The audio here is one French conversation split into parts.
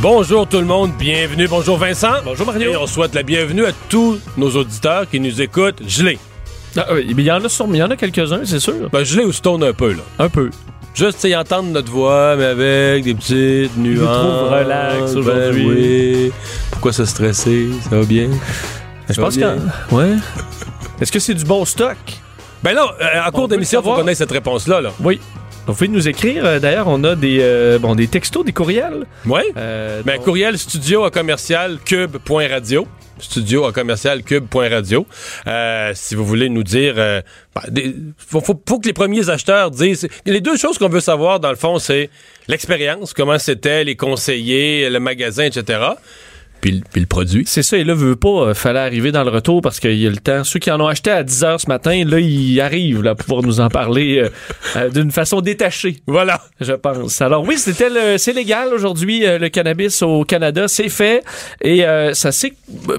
Bonjour tout le monde, bienvenue. Bonjour Vincent. Bonjour Mario. Et on souhaite la bienvenue à tous nos auditeurs qui nous écoutent gelés. Ah, oui, mais il y en a sûrement- il y en a quelques-uns, c'est sûr. Ben, gelés ou stone un peu, là. Un peu. Juste, sais, entendre notre voix, mais avec des petites nuances. trouve relax Ben aujourd'hui. oui. Pourquoi se stresser? Ça va bien? Je Ça va pense bien? que. Ouais. Est-ce que c'est du bon stock? Ben non, euh, en On cours d'émission, le faut connaître cette réponse-là, là. Oui. Vous pouvez nous écrire. Euh, D'ailleurs, on a des, euh, bon, des textos, des courriels. Oui? Euh, Ben, donc- courriel studio à commercial cube.radio. Studio à commercial cube.radio. Euh, si vous voulez nous dire, euh, ben, des- faut, faut, faut que les premiers acheteurs disent. Les deux choses qu'on veut savoir, dans le fond, c'est l'expérience, comment c'était, les conseillers, le magasin, etc. Puis, le- puis le produit. C'est ça, et là, veut pas, euh, fallait arriver dans le retour parce qu'il y a le temps. Ceux qui en ont acheté à 10 h ce matin, là, ils arrivent là, à pouvoir nous en parler euh, euh, d'une façon détachée. Voilà. je pense. Alors oui, c'était le, c'est légal aujourd'hui le cannabis au Canada, c'est fait et euh, ça s'est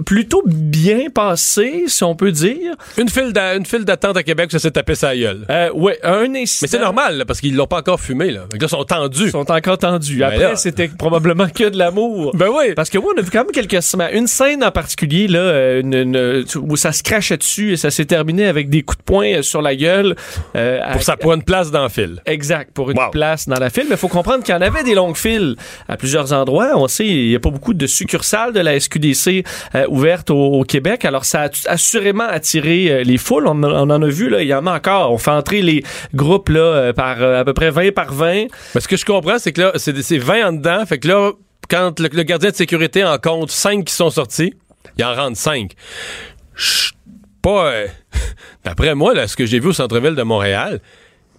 plutôt bien passé, si on peut dire. Une file d'a- une file d'attente à Québec, ça s'est tapé sa gueule. Euh, ouais, un incident. Mais c'est normal, là, parce qu'ils l'ont pas encore fumé, là. Ils sont tendus. Ils sont encore tendus. Ben Après, là. c'était probablement que de l'amour. Ben oui. Parce que oui, on a vu quand même quelques semaines. Une scène en particulier, là, euh, une- une- où ça se crachait dessus et ça s'est terminé avec des coups de poing euh, sur la gueule. euh, à- Pour ça prendre une place dans le fil. Exact, pour une Wow. place dans la file. Mais il faut comprendre qu'il y en avait des longues files à plusieurs endroits. On sait, il n'y a pas beaucoup de succursales de la SQDC euh, ouvertes au, au Québec. Alors, ça a assurément attiré euh, les foules. On, on en a vu, là, il y en a encore. On fait entrer les groupes là, par à peu près 20 par 20. Mais ce que je comprends, c'est que là, c'est 20 en dedans. Fait que là, quand le, gardien de sécurité en compte 5 qui sont sortis, il en rentre 5. Pas. euh, D'après moi, là, ce que j'ai vu au centre-ville de Montréal,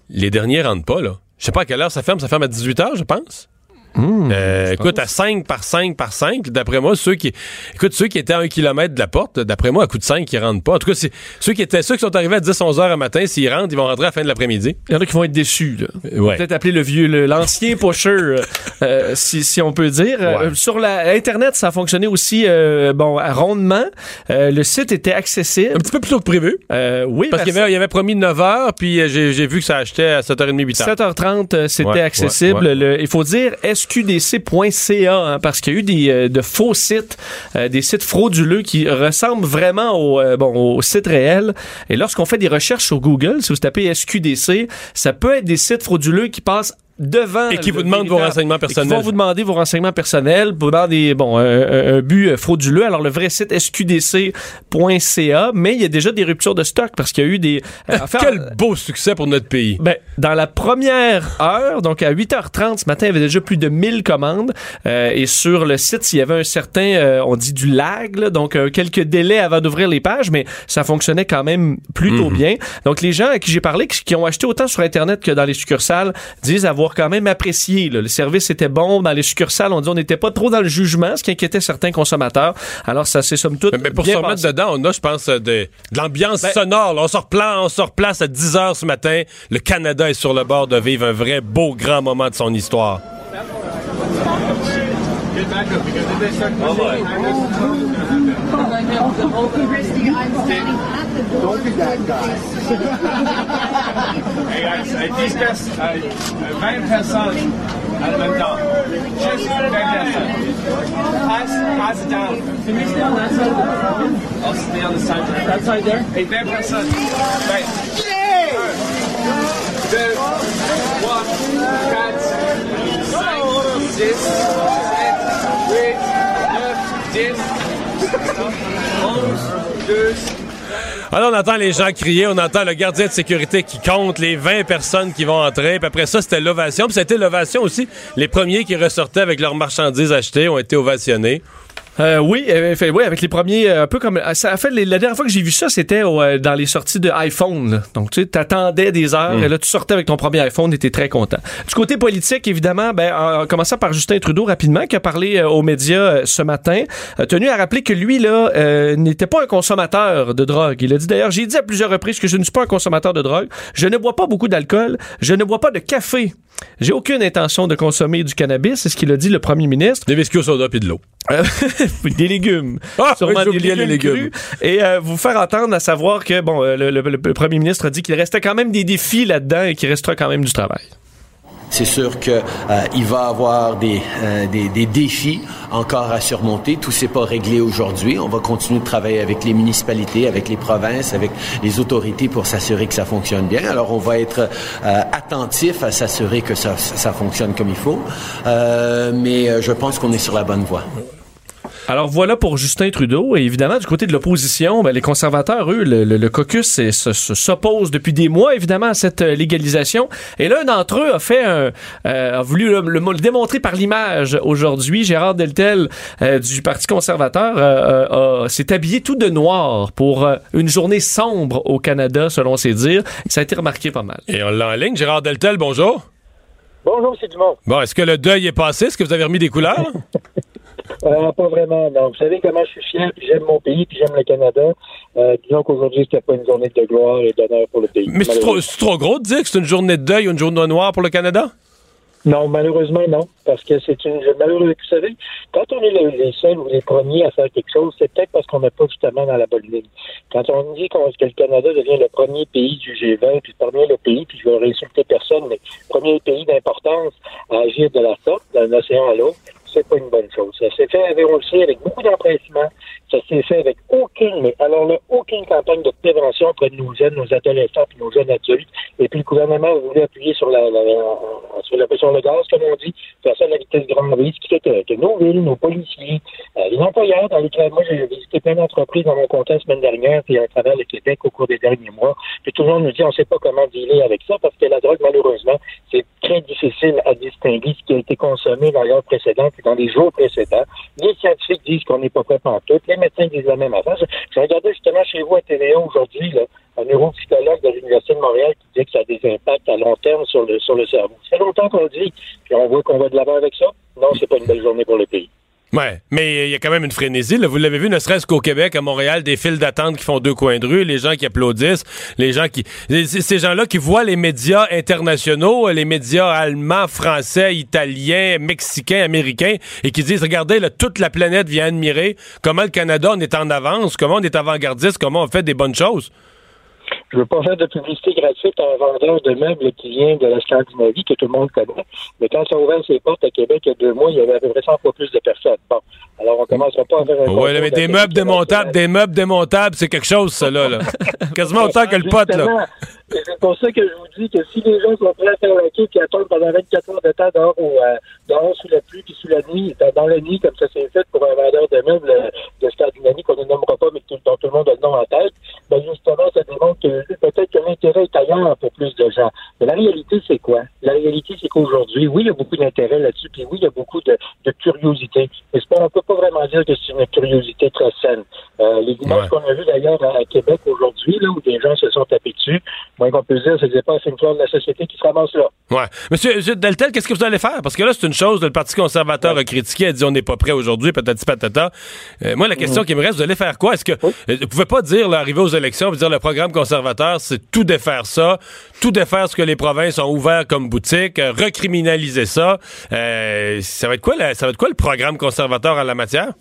les derniers rentrent pas, là. Je sais pas à quelle heure ça ferme. Ça ferme à 18 h, je pense. Euh, écoute, à 5 par 5 par 5, d'après moi, ceux qui. Écoute, ceux qui étaient à un kilomètre de la porte, d'après moi, à coup de 5, ils rentrent pas. En tout cas, ceux qui étaient ceux qui sont arrivés à 10-11 heures le matin, s'ils rentrent, ils vont rentrer à la fin de l'après-midi. Il y en a qui vont être déçus. Là. Ouais. Peut-être appeler le vieux, l'ancien pusher, euh, euh, si, si on peut dire. Euh, sur la Internet, ça a fonctionné aussi euh, bon à rondement. Euh, le site était accessible. Un petit peu plus tôt que prévu. Euh, oui, Parce qu'il y avait, promis 9 h, puis euh, j'ai vu que ça achetait à 7h30, 8 h. 7h30, euh, c'était Ouais, accessible. Le- il faut dire sqdc.ca hein, parce qu'il y a eu des, euh, de faux sites, euh, des sites frauduleux qui ressemblent vraiment au, euh, bon, au site réel. Et lorsqu'on fait des recherches sur Google, si vous tapez SQDC, ça peut être des sites frauduleux qui passent devant Et qui vous demandent vos renseignements personnels. vont vous demander vos renseignements personnels pour dans des bon un, but euh, frauduleux. Alors le vrai site sqdc.ca, mais il y a déjà des ruptures de stock parce qu'il y a eu des euh, enfin, Quel beau succès pour notre pays. ben, dans la première heure, donc à 8h30 ce matin, il y avait déjà plus de 1000 commandes. Euh, et sur le site, il y avait un certain, euh, on dit du lag, là, donc euh, quelques délais avant d'ouvrir les pages, mais ça fonctionnait quand même plutôt bien. Donc les gens à qui j'ai parlé, qui ont acheté autant sur Internet que dans les succursales, disent avoir quand même apprécié. là. Le service était bon. Dans les succursales, on dit on n'était pas trop dans le jugement, ce qui inquiétait certains consommateurs. Alors ça s'est somme toute Mais, mais pour se remettre passé. dedans, on a, je pense, de, de l'ambiance Ben- sonore. là. On, se repla- on se replace à 10 h ce matin. Le Canada est sur le bord de vivre un vrai beau grand moment de son histoire. Hey guys, euh, 10 personnes, euh, euh, 20 personnes en même temps. Juste 20 personnes. Pass, pass it down. Can you stay on that side? Of the phone? I'll stay on the side there. That side there? Hey, 20 personnes. 20. Un, deux, trois, quatre, cinq, six, sept, 10, 11, 12, Alors, on entend les gens crier, on entend le gardien de sécurité qui compte les 20 personnes qui vont entrer. Puis après ça, c'était l'ovation. Puis c'était l'ovation aussi. Les premiers qui ressortaient avec leurs marchandises achetées ont été ovationnés. Euh, oui, euh, fait, oui, avec les premiers, euh, un peu comme ça a fait les- la dernière fois que j'ai vu ça, c'était euh, dans les sorties de iPhone. là. Donc tu sais, t'attendais des heures et là tu sortais avec ton premier iPhone et t'es très content. Du côté politique, évidemment, ben en commençant par Justin Trudeau rapidement, qui a parlé euh, aux médias euh, ce matin, a tenu à rappeler que lui là euh, n'était pas un consommateur de drogue. Il a dit d'ailleurs, j'ai dit à plusieurs reprises que je ne suis pas un consommateur de drogue. Je ne bois pas beaucoup d'alcool. Je ne bois pas de café. J'ai aucune intention de consommer du cannabis, c'est ce qu'il a dit le premier ministre. Des biscuits au soda puis de l'eau. Des légumes. Ah, Sûrement des j'oubliais les légumes, légumes. crus. Et euh, vous faire entendre à savoir que bon, euh, le, le- le premier ministre a dit qu'il restait quand même des défis là-dedans et qu'il restera quand même du travail. C'est sûr que euh, va avoir des, euh, des, des défis encore à surmonter. Tout s'est pas réglé aujourd'hui. On va continuer de travailler avec les municipalités, avec les provinces, avec les autorités pour s'assurer que ça fonctionne bien. Alors on va être euh, attentif à s'assurer que ça, ça fonctionne comme il faut. Euh, mais je pense qu'on est sur la bonne voie. Alors voilà pour Justin Trudeau. Et évidemment, du côté de l'opposition, ben, les conservateurs, eux, le, le- le caucus s'oppose depuis des mois, évidemment, à cette euh, légalisation. Et l'un d'entre eux a fait un, euh, a voulu le, le- le démontrer par l'image aujourd'hui. Gérard Deltel euh, du Parti conservateur euh, euh, s'est habillé tout de noir pour euh, une journée sombre au Canada, selon ses dires. Ça a été remarqué pas mal. Et on l'a en ligne. Gérard Deltel, bonjour. Bonjour, c'est Dumont. Bon, est-ce que le deuil est passé? Est-ce que vous avez remis des couleurs? Euh, pas vraiment, non. Vous savez comment je suis fier, puis j'aime mon pays, puis j'aime le Canada. Euh, disons qu'aujourd'hui, c'était pas une journée de gloire et d'honneur pour le pays. Mais c'est trop, gros de dire que c'est une journée de deuil ou une journée noire pour le Canada? Non, malheureusement, non. Parce que c'est une. Malheureusement, vous savez, quand on est les, seuls ou les premiers à faire quelque chose, c'est peut-être parce qu'on n'est pas justement dans la bonne ligne. Quand on dit qu'on- que le Canada devient le premier pays du G20, puis parmi le pays, puis je vais réinsulter personne, mais premier pays d'importance à agir de la sorte, d'un océan à l'autre, c'est pas une bonne chose. Ça s'est fait, avec- avec beaucoup d'empressement. Ça s'est fait avec aucune, mais alors là, aucune campagne de prévention auprès de nos jeunes, nos adolescents puis nos jeunes adultes. Et puis le gouvernement voulait appuyer sur la, la- sur, la- sur le gaz, comme on dit, faire ça à la vitesse grand V, ce qui fait que, nos villes, nos policiers, euh, les employeurs dans lesquels moi j'ai visité plein d'entreprises dans mon compte la semaine dernière, puis à travers le Québec au cours des derniers mois. Puis tout le monde nous dit on sait pas comment dealer avec ça parce que la drogue, malheureusement, c'est très difficile à distinguer ce qui a été consommé dans l'heure précédente dans les jours précédents. Les scientifiques disent qu'on n'est pas prêt pour tout. Les médecins disent la même affaire. Je, regardais justement chez vous à TVA aujourd'hui, un neuropsychologue de l'Université de Montréal qui dit que ça a des impacts à long terme sur le, sur le cerveau. Ça fait longtemps qu'on le dit, puis on voit qu'on va de l'avant avec ça. Non, c'est pas une belle journée pour le pays. Ouais, mais il y a quand même une frénésie. Vous l'avez vu, ne serait-ce qu'au Québec, à Montréal, des files d'attente qui font deux coins de rue, les gens qui applaudissent, les gens qui... Ces gens-là qui voient les médias internationaux, les médias allemands, français, italiens, mexicains, américains, et qui disent, regardez, là, toute la planète vient admirer comment le Canada, on est en avance, comment on est avant-gardiste, comment on fait des bonnes choses. Je veux pas faire de publicité gratuite à un vendeur de meubles qui vient de la Scandinavie, que tout le monde connaît. Mais quand ça a ouvert ses portes à Québec il y a deux mois, il y avait à peu près 100 fois plus de personnes. Bon. Alors, on commencera pas à faire un là, mais des meubles démontables, des meubles démontables, c'est quelque chose, ça, là. là. Quasiment autant que le pote, là. Et C'est pour ça que je vous dis que si les gens sont prêts à faire la queue et attendent pendant 24 heures de temps dehors, ou, euh, dehors sous la pluie puis sous la nuit, dans- dans la nuit, comme ça s'est fait pour un vendeur de meubles euh, de Scandinavie qu'on ne nommera pas, mais dont tout le monde a le nom en tête, ben justement, ça démontre que peut-être que l'intérêt est ailleurs pour plus de gens. Mais la réalité, c'est quoi? La réalité, c'est qu'aujourd'hui, oui, il y a beaucoup d'intérêt là-dessus, puis oui, il y a beaucoup de, de curiosité. Mais on peut pas vraiment dire que c'est une curiosité très saine. Euh, les images Ouais. qu'on a vues d'ailleurs à, à Québec aujourd'hui, là, où des gens se sont tapés dessus, moins qu'on peut dire, c'est pas c'est une de la société qui se ramasse là. Ouais. Monsieur, monsieur Deltel, qu'est-ce que vous allez faire? Parce que là, c'est une chose, le Parti conservateur a critiqué, a dit on n'est pas prêt aujourd'hui, patati patata. Euh, moi, la question qui me reste, vous allez faire quoi? Est-ce que euh, vous pouvez pas dire, là, arriver aux élections, vous dire le programme conservateur, c'est tout défaire ça, tout défaire ce que les provinces ont ouvert comme boutique, euh, recriminaliser ça. Euh, ça va être quoi, la- ça va être quoi le programme conservateur en la matière?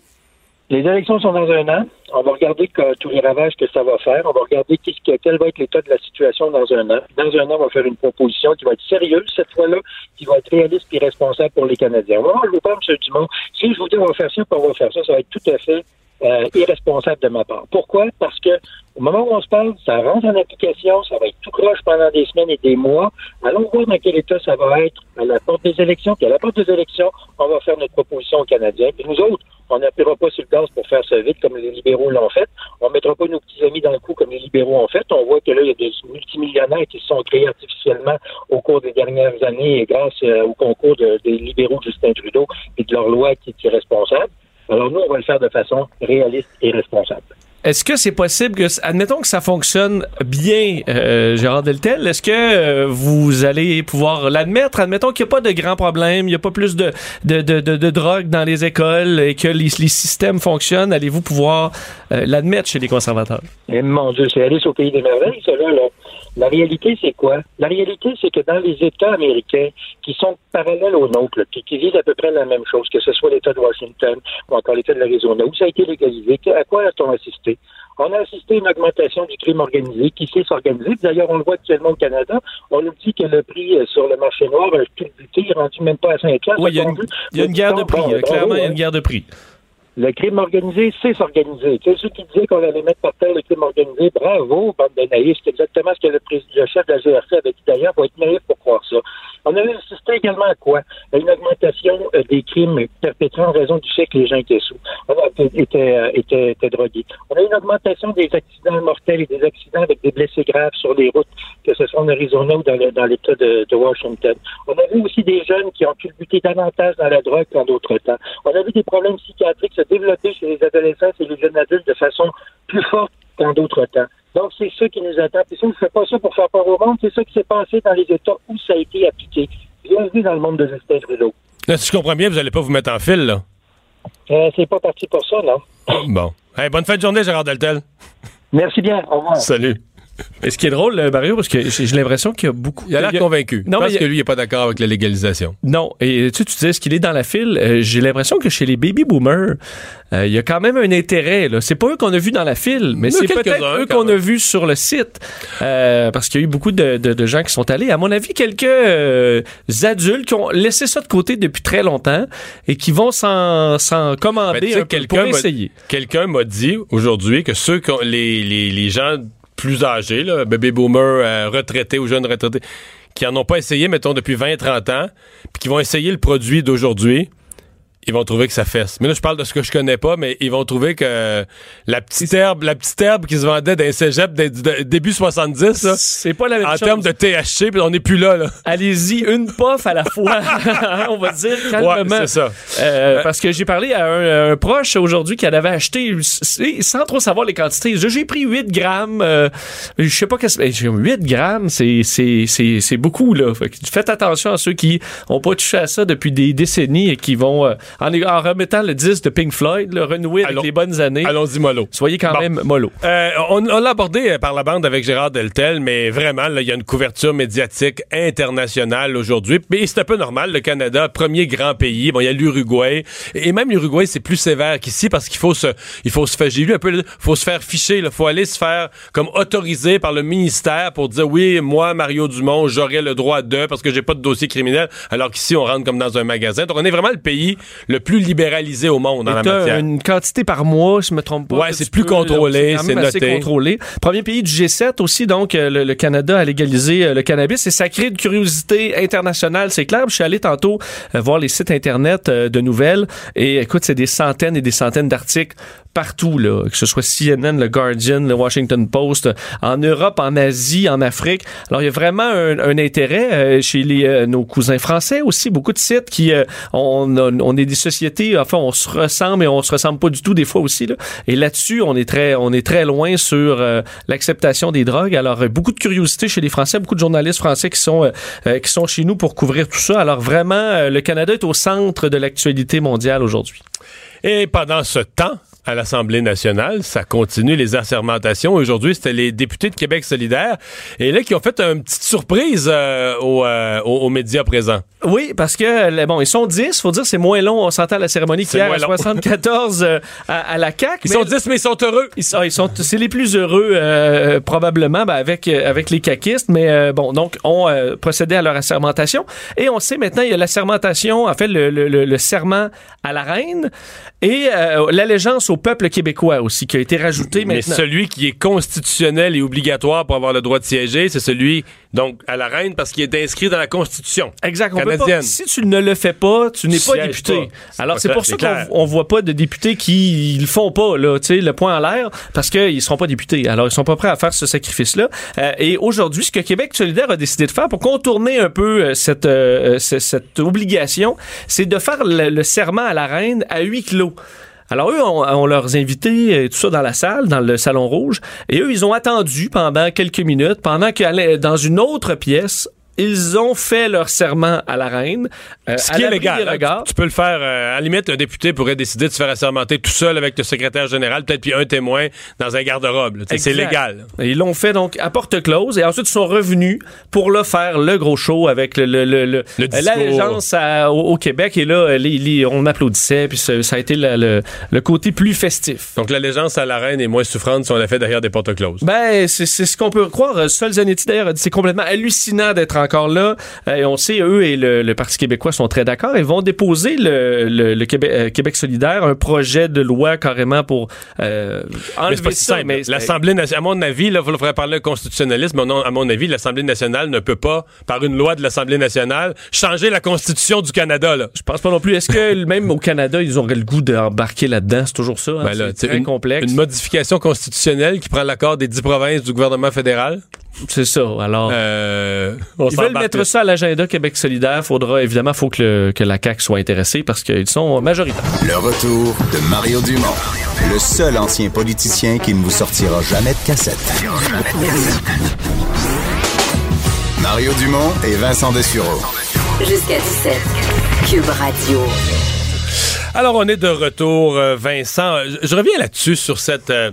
Les élections sont dans un an. On va regarder que- tous les ravages que ça va faire. On va regarder quel va être l'état de la situation dans un an. Dans un an, on va faire une proposition qui va être sérieuse cette fois-là, qui va être réaliste et responsable pour les Canadiens. Moi, je vous parle, M. Dumont, si je vous dis on va faire ça, on va faire ça, ça va être tout à fait euh, irresponsable de ma part. Pourquoi? Parce que au moment où on se parle, ça rentre en application, ça va être tout croche pendant des semaines et des mois. Allons voir dans quel état ça va être à la porte des élections. Puis à la porte des élections, on va faire notre proposition aux Canadiens. Puis nous autres, on n'appuiera pas sur le gaz pour faire ça vite comme les libéraux l'ont fait. On mettra pas nos petits amis dans le coup comme les libéraux ont fait. On voit que là, il y a des multimillionnaires qui se sont créés artificiellement au cours des dernières années grâce euh, au concours de- des libéraux de Justin Trudeau et de leur loi qui est irresponsable. Alors nous, on va le faire de façon réaliste et responsable. Est-ce que c'est possible que, admettons que ça fonctionne bien, euh, Gérard Deltel, est-ce que euh, vous allez pouvoir l'admettre? Admettons qu'il n'y a pas de grands problèmes, il n'y a pas plus de, de, de, de, de drogue dans les écoles et que les, les systèmes fonctionnent. Allez-vous pouvoir euh, l'admettre chez les conservateurs? Et mon Dieu, c'est Alice au pays des merveilles, ça, là. La réalité, c'est quoi? La réalité, c'est que dans les États américains qui sont parallèles aux nôtres, qui, disent à peu près la même chose, que ce soit l'État de Washington ou encore l'État de l'Arizona, où ça a été légalisé, à quoi a-t-on assisté? On a assisté à une augmentation du crime organisé qui sait s'organiser. D'ailleurs, on le voit actuellement au Canada. On nous dit que le prix euh, sur le marché noir a culbuté, il est rendu même pas à 5 ans. Oui, il y a une, il y a une guerre de prix. Euh, clairement, il y a une guerre de prix. Le crime organisé, c'est s'organiser. Tu ceux qui disaient qu'on allait mettre par terre le crime organisé, bravo, bande de. C'est exactement ce que le, chef de la GRC avait dit d'ailleurs. faut être naïf pour croire ça. On avait assisté également à quoi? À une augmentation euh, des crimes perpétrés en raison du fait que les gens étaient sous, étaient, euh, étaient, drogués. On a eu une augmentation des accidents mortels et des accidents avec des blessés graves sur les routes, que ce soit en Arizona ou dans l'État de, Washington. On a vu aussi des jeunes qui ont culbuté davantage dans la drogue qu'en d'autres temps. On a vu des problèmes psychiatriques développer chez les adolescents et les jeunes adultes de façon plus forte qu'en d'autres temps. Donc, c'est ça qui nous attend. Puis si on ne fait pas ça pour faire peur au monde, c'est ça qui s'est passé dans les États où ça a été appliqué. Bienvenue dans le monde de Justin Trudeau. Là, si je comprends bien, vous allez pas vous mettre en fil, là. Euh, c'est pas parti pour ça, non? Bon. Hey, bonne fin de journée, Gérard Deltel. Merci bien. Au revoir. Salut. Et ce qui est drôle, euh, Mario, parce que j'ai l'impression qu'il y a beaucoup. Il a l'air convaincu. Non, a- que lui, il n'est pas d'accord avec la légalisation. Non, et tu tu disais ce qu'il est dans la file? euh, J'ai l'impression que chez les baby boomers, euh, il y a quand même un intérêt. là. C'est pas eux qu'on a vu dans la file, mais c'est peut-être eux qu'on a vu sur le site, Euh, parce qu'il y a eu beaucoup de, de- de gens qui sont allés. À mon avis, quelques adultes qui ont laissé ça de côté depuis très longtemps et qui vont s'en Ben, commander sais, un peu pour essayer. Quelqu'un m'a dit aujourd'hui que ceux qui ont- les, les, les gens plus âgés, là, baby boomers, euh, retraités ou jeunes retraités, qui en ont pas essayé, mettons, depuis 20-30 ans, puis qui vont essayer le produit d'aujourd'hui, ils vont trouver que ça fesse. Mais là, je parle de ce que je connais pas, mais ils vont trouver que la petite herbe, la petite herbe qui se vendait dans les cégeps dé- dé- début 70, là, C'est pas la même en chose. termes de THC, puis on n'est plus là, là. Allez-y, une puff à la fois. On va dire Ouais, calmement. c'est ça. Euh, parce que j'ai parlé à un, un proche aujourd'hui qui en avait acheté sans trop savoir les quantités. J'ai pris 8 grammes. euh, je sais pas qu'est-ce que 8 grammes, c'est c'est c'est c'est beaucoup là. Faites attention à ceux qui ont pas touché à ça depuis des décennies et qui vont euh, en, en remettant le disque de Pink Floyd, le renouer avec les bonnes années. Allons-y mollo. Soyez quand Bon. même mollo. Euh, on on l'a abordé euh, par la bande avec Gérard Deltel, mais vraiment, il y a une couverture médiatique internationale aujourd'hui. Mais c'est un peu normal. Le Canada, premier grand pays. Bon, il y a l'Uruguay. Et même l'Uruguay, c'est plus sévère qu'ici parce qu'il faut se, il faut se faire, j'ai lu un peu, il faut se faire ficher. Il faut aller se faire comme autorisé par le ministère pour dire oui, moi, Mario Dumont, j'aurais le droit de parce que j'ai pas de dossier criminel. Alors qu'ici, on rentre comme dans un magasin. Donc, on est vraiment le pays le plus libéralisé au monde en la matière. une quantité par mois, je me trompe pas. Ouais, c'est plus peux, contrôlé, c'est noté. contrôlé. Premier pays du G7 aussi, donc euh, le, le Canada a légalisé euh, le cannabis. Et ça crée une curiosité internationale, c'est clair. Je suis allé tantôt euh, voir les sites internet de nouvelles et écoute, c'est des centaines et des centaines d'articles partout, là, que ce soit CNN, le Guardian, le Washington Post, en Europe, en Asie, en Afrique. Alors, il y a vraiment un, un intérêt euh, chez les, euh, nos cousins français aussi, beaucoup de sites qui, euh, on, on est des sociétés, enfin, on se ressemble et on se ressemble pas du tout des fois aussi, là. Et là-dessus, on est très, on est très loin sur euh, l'acceptation des drogues. Alors, euh, beaucoup de curiosité chez les Français, beaucoup de journalistes français qui sont, euh, euh, qui sont chez nous pour couvrir tout ça. Alors, vraiment, le Canada est au centre de l'actualité mondiale aujourd'hui. Et pendant ce temps, à l'Assemblée nationale, ça continue les assermentations. Aujourd'hui, c'était les députés de Québec solidaire et là qui ont fait une petite surprise euh, aux, euh, aux- médias présents. Oui, parce que, euh, bon, ils sont 10, faut dire, c'est moins long, on s'entend à la cérémonie qu'hier à long. 74 euh, à, à la CAQ. Ils mais- sont 10, mais ils sont heureux. Ils sont, ils sont- c'est les plus heureux probablement ben, avec avec les caquistes, mais bon donc on euh, procédé à leur assermentation et on sait maintenant il y a l'assermentation en fait le, le, le- le serment à la reine et euh, l'allégeance au peuple québécois aussi, qui a été rajouté Mais maintenant. celui qui est constitutionnel et obligatoire pour avoir le droit de siéger, c'est celui donc à la reine parce qu'il est inscrit dans la Constitution. Exact. On peut pas- canadienne. si tu ne le fais pas, tu n'es pas député. pas. Alors c'est pour ça qu'on on voit pas de députés qui le font pas là, tu sais, le point en l'air, parce qu'ils seront pas députés. Alors ils sont pas prêts à faire ce sacrifice-là. Euh, et aujourd'hui, ce que Québec solidaire a décidé de faire pour contourner un peu euh, cette euh, ce- cette obligation, c'est de faire le, le serment à la reine à huis clos. Alors eux, on, on leurs invités, tout ça dans la salle, dans le salon rouge, et eux, ils ont attendu pendant quelques minutes, pendant que dans une autre pièce, ils ont fait leur serment à la reine. euh, Ce qui est légal. hein. Tu, tu peux le faire. euh, à la limite, un député pourrait décider de se faire assermenter tout seul avec le secrétaire général, peut-être puis un témoin dans un garde-robe. C'est légal. Et Ils l'ont fait donc à porte close et ensuite ils sont revenus pour là faire le gros show avec le, euh, l'allégeance au, au Québec et là les- les- on applaudissait puis ça, ça a été le, le, le côté plus festif. Donc l'allégeance à la reine est moins souffrante si on la fait derrière des portes closes. Ben, c'est ce qu'on peut croire. Sol Zanetti, d'ailleurs, a dit c'est complètement hallucinant d'être encore là. Euh, et on sait, eux et le, le Parti québécois sont très d'accord. Ils vont déposer le, le, le Québec, euh, Québec solidaire un projet de loi carrément pour euh, enlever ça. Mais L'Assemblée nationale, à mon avis, là, il faudrait parler de constitutionnalisme, non, à mon avis, l'Assemblée nationale ne peut pas, par une loi de l'Assemblée nationale, changer la Constitution du Canada. Là. je pense pas non plus. Est-ce que même au Canada, ils auraient le goût d'embarquer là-dedans? C'est toujours ça. hein? Ben c'est très une, complexe. Une modification constitutionnelle qui prend l'accord des dix provinces du gouvernement fédéral? C'est ça. Alors. Euh, on Ils veulent mettre ça à l'agenda Québec solidaire. Faudra, évidemment, faut que, le- que la CAQ soit intéressée parce qu'ils sont majoritaires. Le retour de Mario Dumont, le seul ancien politicien qui ne vous sortira jamais de cassette. Mario Dumont et Vincent Dessureau. Jusqu'à 17. Cube Radio. Alors, on est de retour, euh, Vincent. Je, je reviens là-dessus sur cette. euh,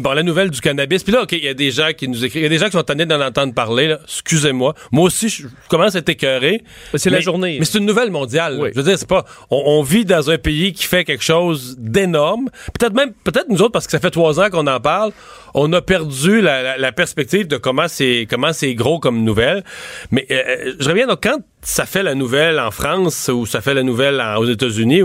Bon, la nouvelle du cannabis. Puis là, OK, il y a des gens qui nous écrivent. Il y a des gens qui sont tannés d'en entendre parler. là. Excusez-moi. Moi aussi, je commence à être écœuré. C'est la Mais- journée. Mais c'est une nouvelle mondiale. Oui. Je veux dire, c'est pas. On, on vit dans un pays qui fait quelque chose d'énorme. Peut-être même, peut-être nous autres, parce que ça fait trois ans qu'on en parle, on a perdu la, la- la perspective de comment c'est comment c'est gros comme nouvelle. Mais euh, euh, je reviens donc quand ça fait la nouvelle en France ou ça fait la nouvelle en- aux États-Unis.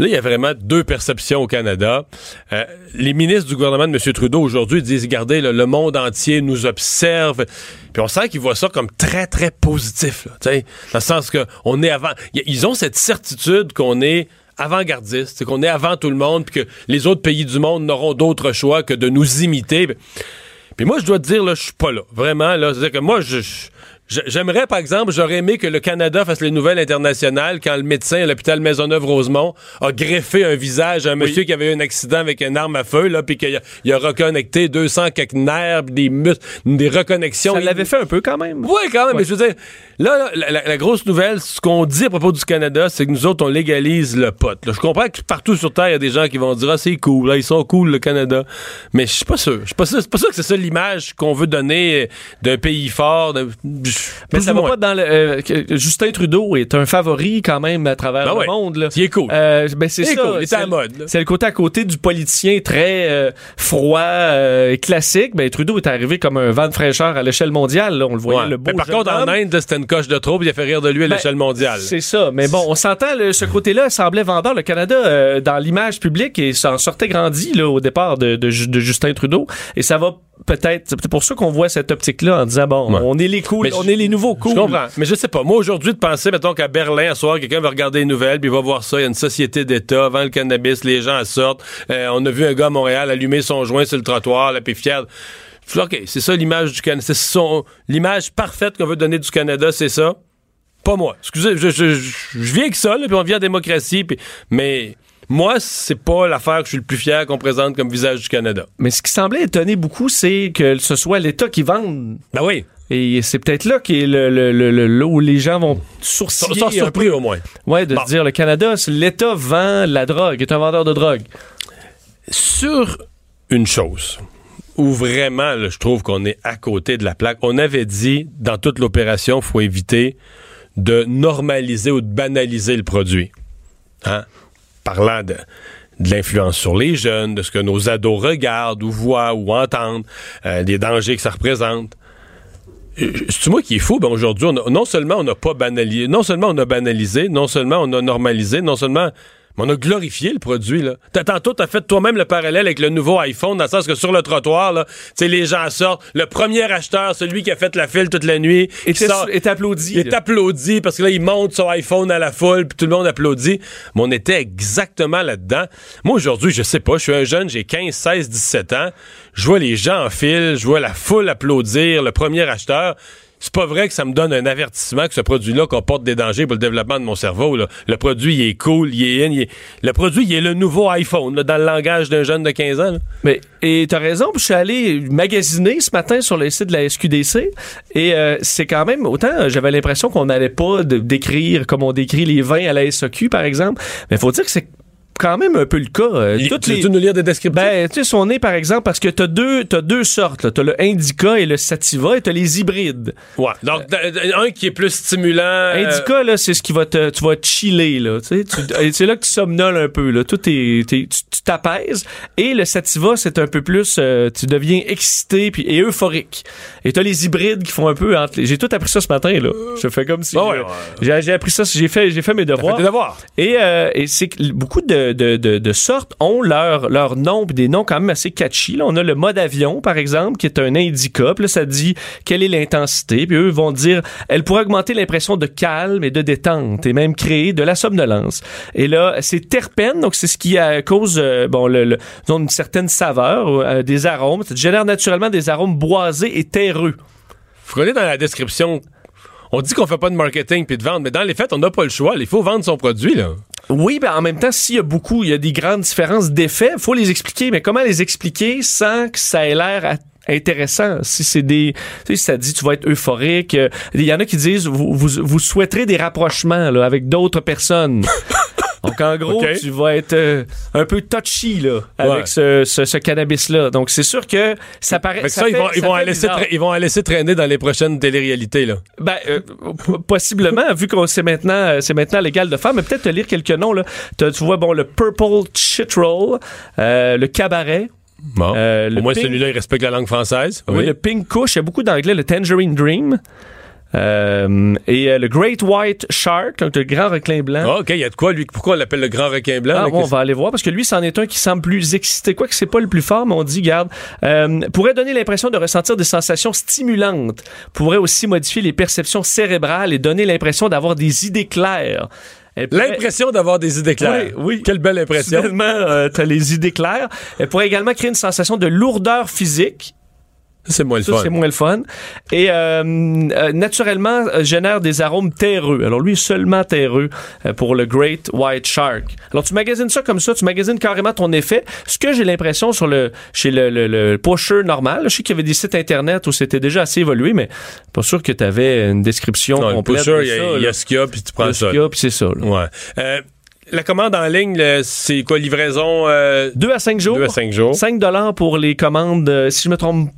Là, il y a vraiment deux perceptions au Canada. Euh, les ministres du gouvernement de M. Trudeau aujourd'hui disent, regardez, là, le monde entier nous observe. Puis on sent qu'ils voient ça comme très, très positif. Dans le sens que on est avant... Ils ont cette certitude qu'on est avant-gardiste, qu'on est avant tout le monde, puis que les autres pays du monde n'auront d'autre choix que de nous imiter. Puis moi, je dois te dire, là, je suis pas là. Vraiment, là. C'est-à-dire que moi, je- J'aimerais, par exemple, j'aurais aimé que le Canada fasse les nouvelles internationales quand le médecin à l'hôpital Maisonneuve-Rosemont a greffé un visage à un monsieur qui avait eu un accident avec une arme à feu, là, puis qu'il a, il a reconnecté 200 quelques nerfs, des muscles, des reconnexions. Ça l'avait fait un peu quand même. oui, quand même, mais je veux dire, là, là, la, la- la grosse nouvelle, ce qu'on dit à propos du Canada, c'est que nous autres, on légalise le pot. là. Je comprends que partout sur Terre, il y a des gens qui vont dire, ah, c'est cool, là, ils sont cool, le Canada. Mais je suis pas sûr. Je suis pas sûr, c'est pas sûr que c'est ça l'image qu'on veut donner d'un pays fort. de- Mais ça va pas dans le. euh, Justin Trudeau est un favori quand même à travers Ben le ouais. monde. Là. Il est cool. Euh, ben c'est ça. cool, c'est à mode. C'est le côté à côté du politicien très euh, froid, euh, classique. Ben Trudeau est arrivé comme un vent de fraîcheur à l'échelle mondiale. là. On le voyait Ouais. le beau. Mais par contre, en. Inde, c'était une coche de trop, il a fait rire de lui à Ben, l'échelle mondiale. C'est ça. Mais bon, on s'entend, le- ce côté-là semblait vendeur. Le Canada, euh, dans l'image publique, et ça en sortait grandi là, au départ de, de de Justin Trudeau. Et ça va peut-être. C'est peut-être pour ça qu'on voit cette optique-là en disant bon, Ouais. on est les cool, Mais on les nouveaux cool. Je comprends. Mais je sais pas. Moi, aujourd'hui, de penser, mettons, qu'à Berlin, à soir, quelqu'un va regarder les nouvelles, puis il va voir ça. Il y a une société d'État, vend le cannabis, les gens en sortent. Euh, on a vu un gars à Montréal allumer son joint sur le trottoir, là, puis fier. Je dis, OK, c'est ça l'image du Canada. C'est son- l'image parfaite qu'on veut donner du Canada, c'est ça. Pas moi. Excusez, je, je, je, je viens que ça, là, puis on vit en démocratie, puis, mais moi, c'est pas l'affaire que je suis le plus fier qu'on présente comme visage du Canada. Mais ce qui semblait étonner beaucoup, c'est que ce soit l'État qui vende. Ben oui. Et c'est peut-être là qui est le, le, le- où les gens vont sourciller. Sans surpris, peu. au moins. Ouais, de Bon. se dire le Canada, l'État vend la drogue, est un vendeur de drogue. sur une chose où vraiment, là, je trouve qu'on est à côté de la plaque. On avait dit, dans toute l'opération, il faut éviter de normaliser ou de banaliser le produit. Hein? Parlant de, de l'influence sur les jeunes, de ce que nos ados regardent ou voient ou entendent, euh, des dangers que ça représente. C'est moi qui est fou? Ben aujourd'hui, non seulement on n'a pas banalisé, non seulement on a banalisé, non seulement on a normalisé, non seulement On a glorifié le produit, là. T'as- Tantôt, t'as fait toi-même le parallèle avec le nouveau iPhone, dans le sens que sur le trottoir, là, tu sais, les gens sortent. Le premier acheteur, celui qui a fait la file toute la nuit, qui Était, sort- est applaudi. il est applaudi parce que là, il monte son iPhone à la foule, puis tout le monde applaudit. Mais on était exactement là-dedans. Moi, aujourd'hui, je sais pas, je suis un jeune, j'ai 15, 16, 17 ans. Je vois les gens en file, je vois la foule applaudir le premier acheteur. C'est pas vrai que ça me donne un avertissement que ce produit-là comporte des dangers pour le développement de mon cerveau. là. Le produit, il est cool, il est in, il est- Le produit, il est le nouveau iPhone, là, dans le langage d'un jeune de 15 ans. là. Mais, et t'as raison, je suis allé magasiner ce matin sur le site de la SQDC et euh, c'est quand même, autant j'avais l'impression qu'on n'allait pas décrire comme on décrit les vins à la SAQ, par exemple, mais faut dire que c'est quand même un peu le cas. Euh, Il- toutes tu les- veux nous lire des descriptifs? Ben, tu sais, son nez, par exemple, parce que t'as deux, t'as deux sortes. T'as le Indica et le Sativa et t'as les hybrides. ouais. Donc, d- un qui est plus stimulant. euh, Indica, là, c'est ce qui va te, tu vas te chiller, là. Tu c'est là que tu somnoles un peu, là. Tout est, tu t'apaises. Et le Sativa, c'est un peu plus, euh, tu deviens excité puis et euphorique. Et t'as les hybrides qui font un peu entre les- J'ai tout appris ça ce matin, là. Je fais comme si. Ah ouais, euh, ouais. J'ai, appris ça, j'ai fait, j'ai fait mes Fait devoirs. tes devoirs. Et, euh, et c'est beaucoup de, de, sortes ont leur, leur nom, des noms quand même assez catchy. Là, on a le mode avion, par exemple, qui est un indica. Ça dit quelle est l'intensité. Puis eux vont dire, elle pourrait augmenter l'impression de calme et de détente, et même créer de la somnolence. Et là, c'est terpène, donc c'est ce qui euh, cause euh, bon, le, le, une certaine saveur, euh, des arômes. Ça génère naturellement des arômes boisés et terreux. Qu'on est dans la description. On dit qu'on fait pas de marketing puis de vente, mais dans les faits, on n'a pas le choix. Il faut vendre son produit, là. Oui, ben en même temps, s'il y a beaucoup, il y a des grandes différences d'effets, faut les expliquer. Mais comment les expliquer sans que ça ait l'air intéressant? Si c'est des tu sais ça dit tu vas être euphorique euh, il y en a qui disent vous, vous, vous souhaiterez des rapprochements là, avec d'autres personnes donc en gros tu vas être euh, un peu touchy là avec Ouais. ce, ce, ce cannabis là donc c'est sûr que ça paraît que ça, ils, fait- vont, ils, ça vont laisser ils vont laisser traîner dans les prochaines téléréalités, là. Ben, euh, possiblement, vu qu'on c'est maintenant, euh, c'est maintenant légal de faire, mais peut-être te lire quelques noms, là. Tu vois, bon, le Purple Chitroll, euh, le Cabaret, Bon. Euh, Au moins, pink- celui-là, il respecte la langue française. oui, le Pink Kush, il y a beaucoup d'anglais, le Tangerine Dream, euh, et euh, le Great White Shark, donc le grand requin blanc. Ah, OK, il y a de quoi, lui? Pourquoi on l'appelle le grand requin blanc? Ah, bon, on va aller voir parce que lui, c'en est un qui semble plus excité. Quoi que c'est pas le plus fort, mais on dit, garde, euh, pourrait donner l'impression de ressentir des sensations stimulantes. Pourrait aussi modifier les perceptions cérébrales et donner l'impression d'avoir des idées claires. L'impression d'avoir des idées claires. Oui, oui. Quelle belle impression. Soudainement, euh, t'as les idées claires. Elle pourrait également créer une sensation de lourdeur physique. C'est moins le fun. c'est moins le fun. Et euh, euh, naturellement, euh, génère des arômes terreux. Alors lui, seulement terreux euh, pour le Great White Shark. Alors tu magasines ça comme ça, tu magasines carrément ton effet. Ce que j'ai l'impression sur le chez le, le, le pusher normal, je sais qu'il y avait des sites internet où c'était déjà assez évolué, mais pas sûr que tu avais une description Non, le complète. pusher, de il y a- ça, il y, là. a ce qu'il y a, puis tu prends ce ça. qu'il y a, puis c'est ça. là. Ouais. Euh, la commande en ligne, c'est quoi, livraison? euh, Deux à cinq jours. Deux à cinq jours. 5 dollars pour les commandes, euh, si je me trompe,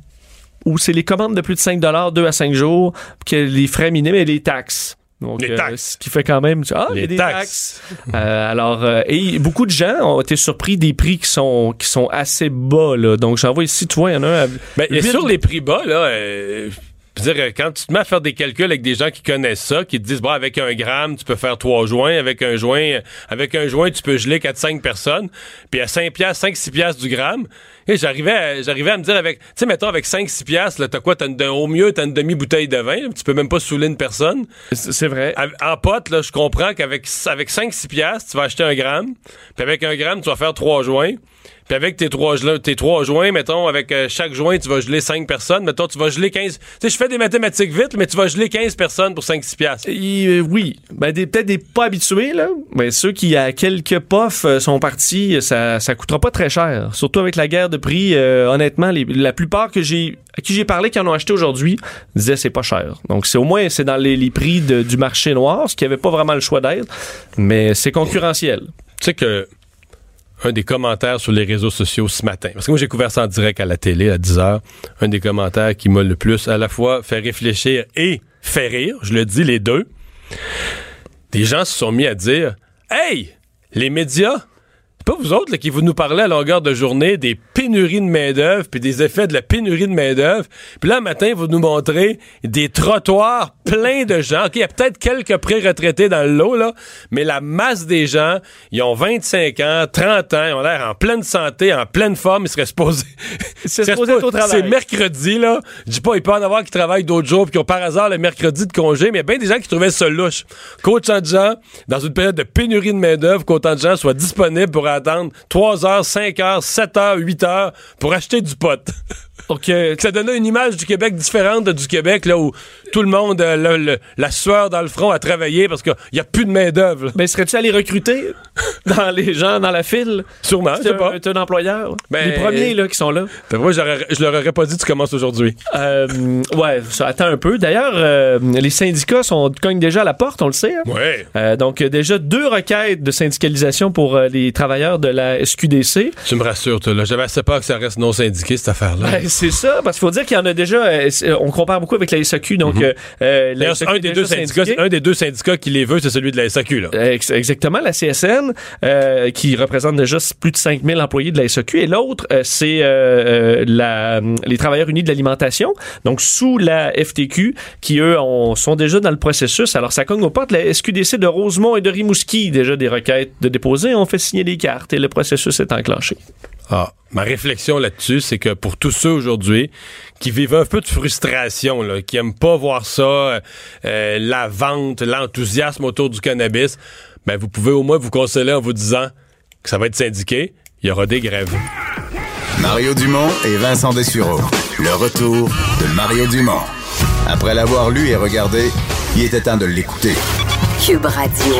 ou c'est les commandes de plus de 5 dollars, 2 à 5 jours, que les frais minimes et les taxes. Donc, Les euh, taxes. ce qui fait quand même. Ah, Les des taxes. taxes. Euh, alors, euh, et beaucoup de gens ont été surpris des prix qui sont, qui sont assez bas. Là. Donc, j'en vois ici, tu vois, il y en a un. à Ben, et huit- sur les prix bas, là, euh, je veux dire, quand tu te mets à faire des calculs avec des gens qui connaissent ça, qui te disent, bon, avec un gramme, tu peux faire trois joints, avec un joint, avec un joint, tu peux geler 4-5 personnes, puis à 5 piastres, 5-6 piastres du gramme, et j'arrivais à, j'arrivais à me dire avec, tu sais, mettons, avec 5-6 piastres, là, t'as quoi, t'as une- au mieux, t'as une demi-bouteille de vin, tu peux même pas saouler une personne. C'est vrai. En pote, là, je comprends qu'avec avec 5-6 piastres, tu vas acheter un gramme, puis avec un gramme, tu vas faire trois joints, puis avec tes trois, tes trois joints, mettons, avec euh, chaque joint, tu vas geler 5 personnes, mettons, tu vas geler 15... Tu sais, je fais des mathématiques vite, mais tu vas geler 15 personnes pour 5-6 piastres. Et, euh, oui, ben, peut-être des pas habitués, là. Mais ceux qui, à quelques euh, sont partis, ça, ça coûtera pas très cher. Surtout avec la guerre de prix, euh, honnêtement, les- la plupart que j'ai, à qui j'ai parlé qui en ont acheté aujourd'hui disaient c'est pas cher. Donc, c'est au moins, c'est dans les, les prix de- du marché noir, ce qui avait pas vraiment le choix d'être. Mais c'est concurrentiel. Tu sais que un des commentaires sur les réseaux sociaux ce matin, parce que moi j'ai couvert ça en direct à la télé à 10h, un des commentaires qui m'a le plus à la fois fait réfléchir et fait rire, je le dis les deux, des gens se sont mis à dire Hey, les médias, C'est pas vous autres là, qui vous nous parlez à longueur de journée des pénuries de main-d'œuvre puis des effets de la pénurie de main-d'œuvre. Puis là, matin, vous nous montrez des trottoirs pleins de gens. OK, il y a peut-être quelques pré-retraités dans le lot, là, mais la masse des gens, ils ont 25 ans, 30 ans, ils ont l'air en pleine santé, en pleine forme, ils seraient supposés. Être au travail. C'est mercredi, là. Je dis pas, il peut en avoir qui travaillent d'autres jours puis qui ont par hasard le mercredi de congé, mais il y a bien des gens qui trouvaient ça louche. Qu'autant de gens, dans une période de pénurie de main-d'œuvre, qu'autant de gens soient disponibles pour attendre 3 heures, 5 heures, 7 heures, 8 heures pour acheter du pot. Donc, euh, ça donnait une image du Québec différente de du Québec, là, où tout le monde a le- le- la sueur dans le front à travailler parce qu'il n'y a plus de main-d'œuvre. là. ben, serais-tu allé recruter dans les gens dans la file? Sûrement, je sais pas. un, employeur? Ben, les premiers là, qui sont là. Vu, j'aurais- je leur aurais pas dit tu commences aujourd'hui. Euh, ouais, ça attend un peu. D'ailleurs, euh, les syndicats sont, cognent déjà à la porte, on le sait. hein? Ouais. Euh, donc, euh, déjà deux requêtes de syndicalisation pour euh, les travailleurs de la SQDC. Tu me rassures, toi, là. J'avais assez peur que ça reste non syndiqué, cette affaire-là. Ben, c'est ça, parce qu'il faut dire qu'il y en a déjà. euh, on compare beaucoup avec la SAQ. Donc, euh, euh, la SAQ un des, deux syndicats, syndiquée. un des deux syndicats qui les veut, c'est celui de la SAQ, là. Ex- Exactement, la CSN, euh, qui représente déjà plus de 5000 employés de la SAQ, et l'autre, euh, c'est la, les travailleurs unis de l'alimentation, donc sous la FTQ, qui, eux, ont- sont déjà dans le processus. Alors, ça cogne aux portes. La SQDC de Rosemont et de Rimouski, déjà des requêtes de déposer, ont fait signer des cartes, et le processus est enclenché. Ah, ma réflexion là-dessus, c'est que pour tous ceux aujourd'hui qui vivent un peu de frustration, là, qui aiment pas voir ça, euh, euh, la vente, l'enthousiasme autour du cannabis, ben vous pouvez au moins vous consoler en vous disant que ça va être syndiqué, il y aura des grèves. Mario Dumont et Vincent Dessureau. Le retour de Mario Dumont. Après l'avoir lu et regardé, il était temps de l'écouter. Cube Radio.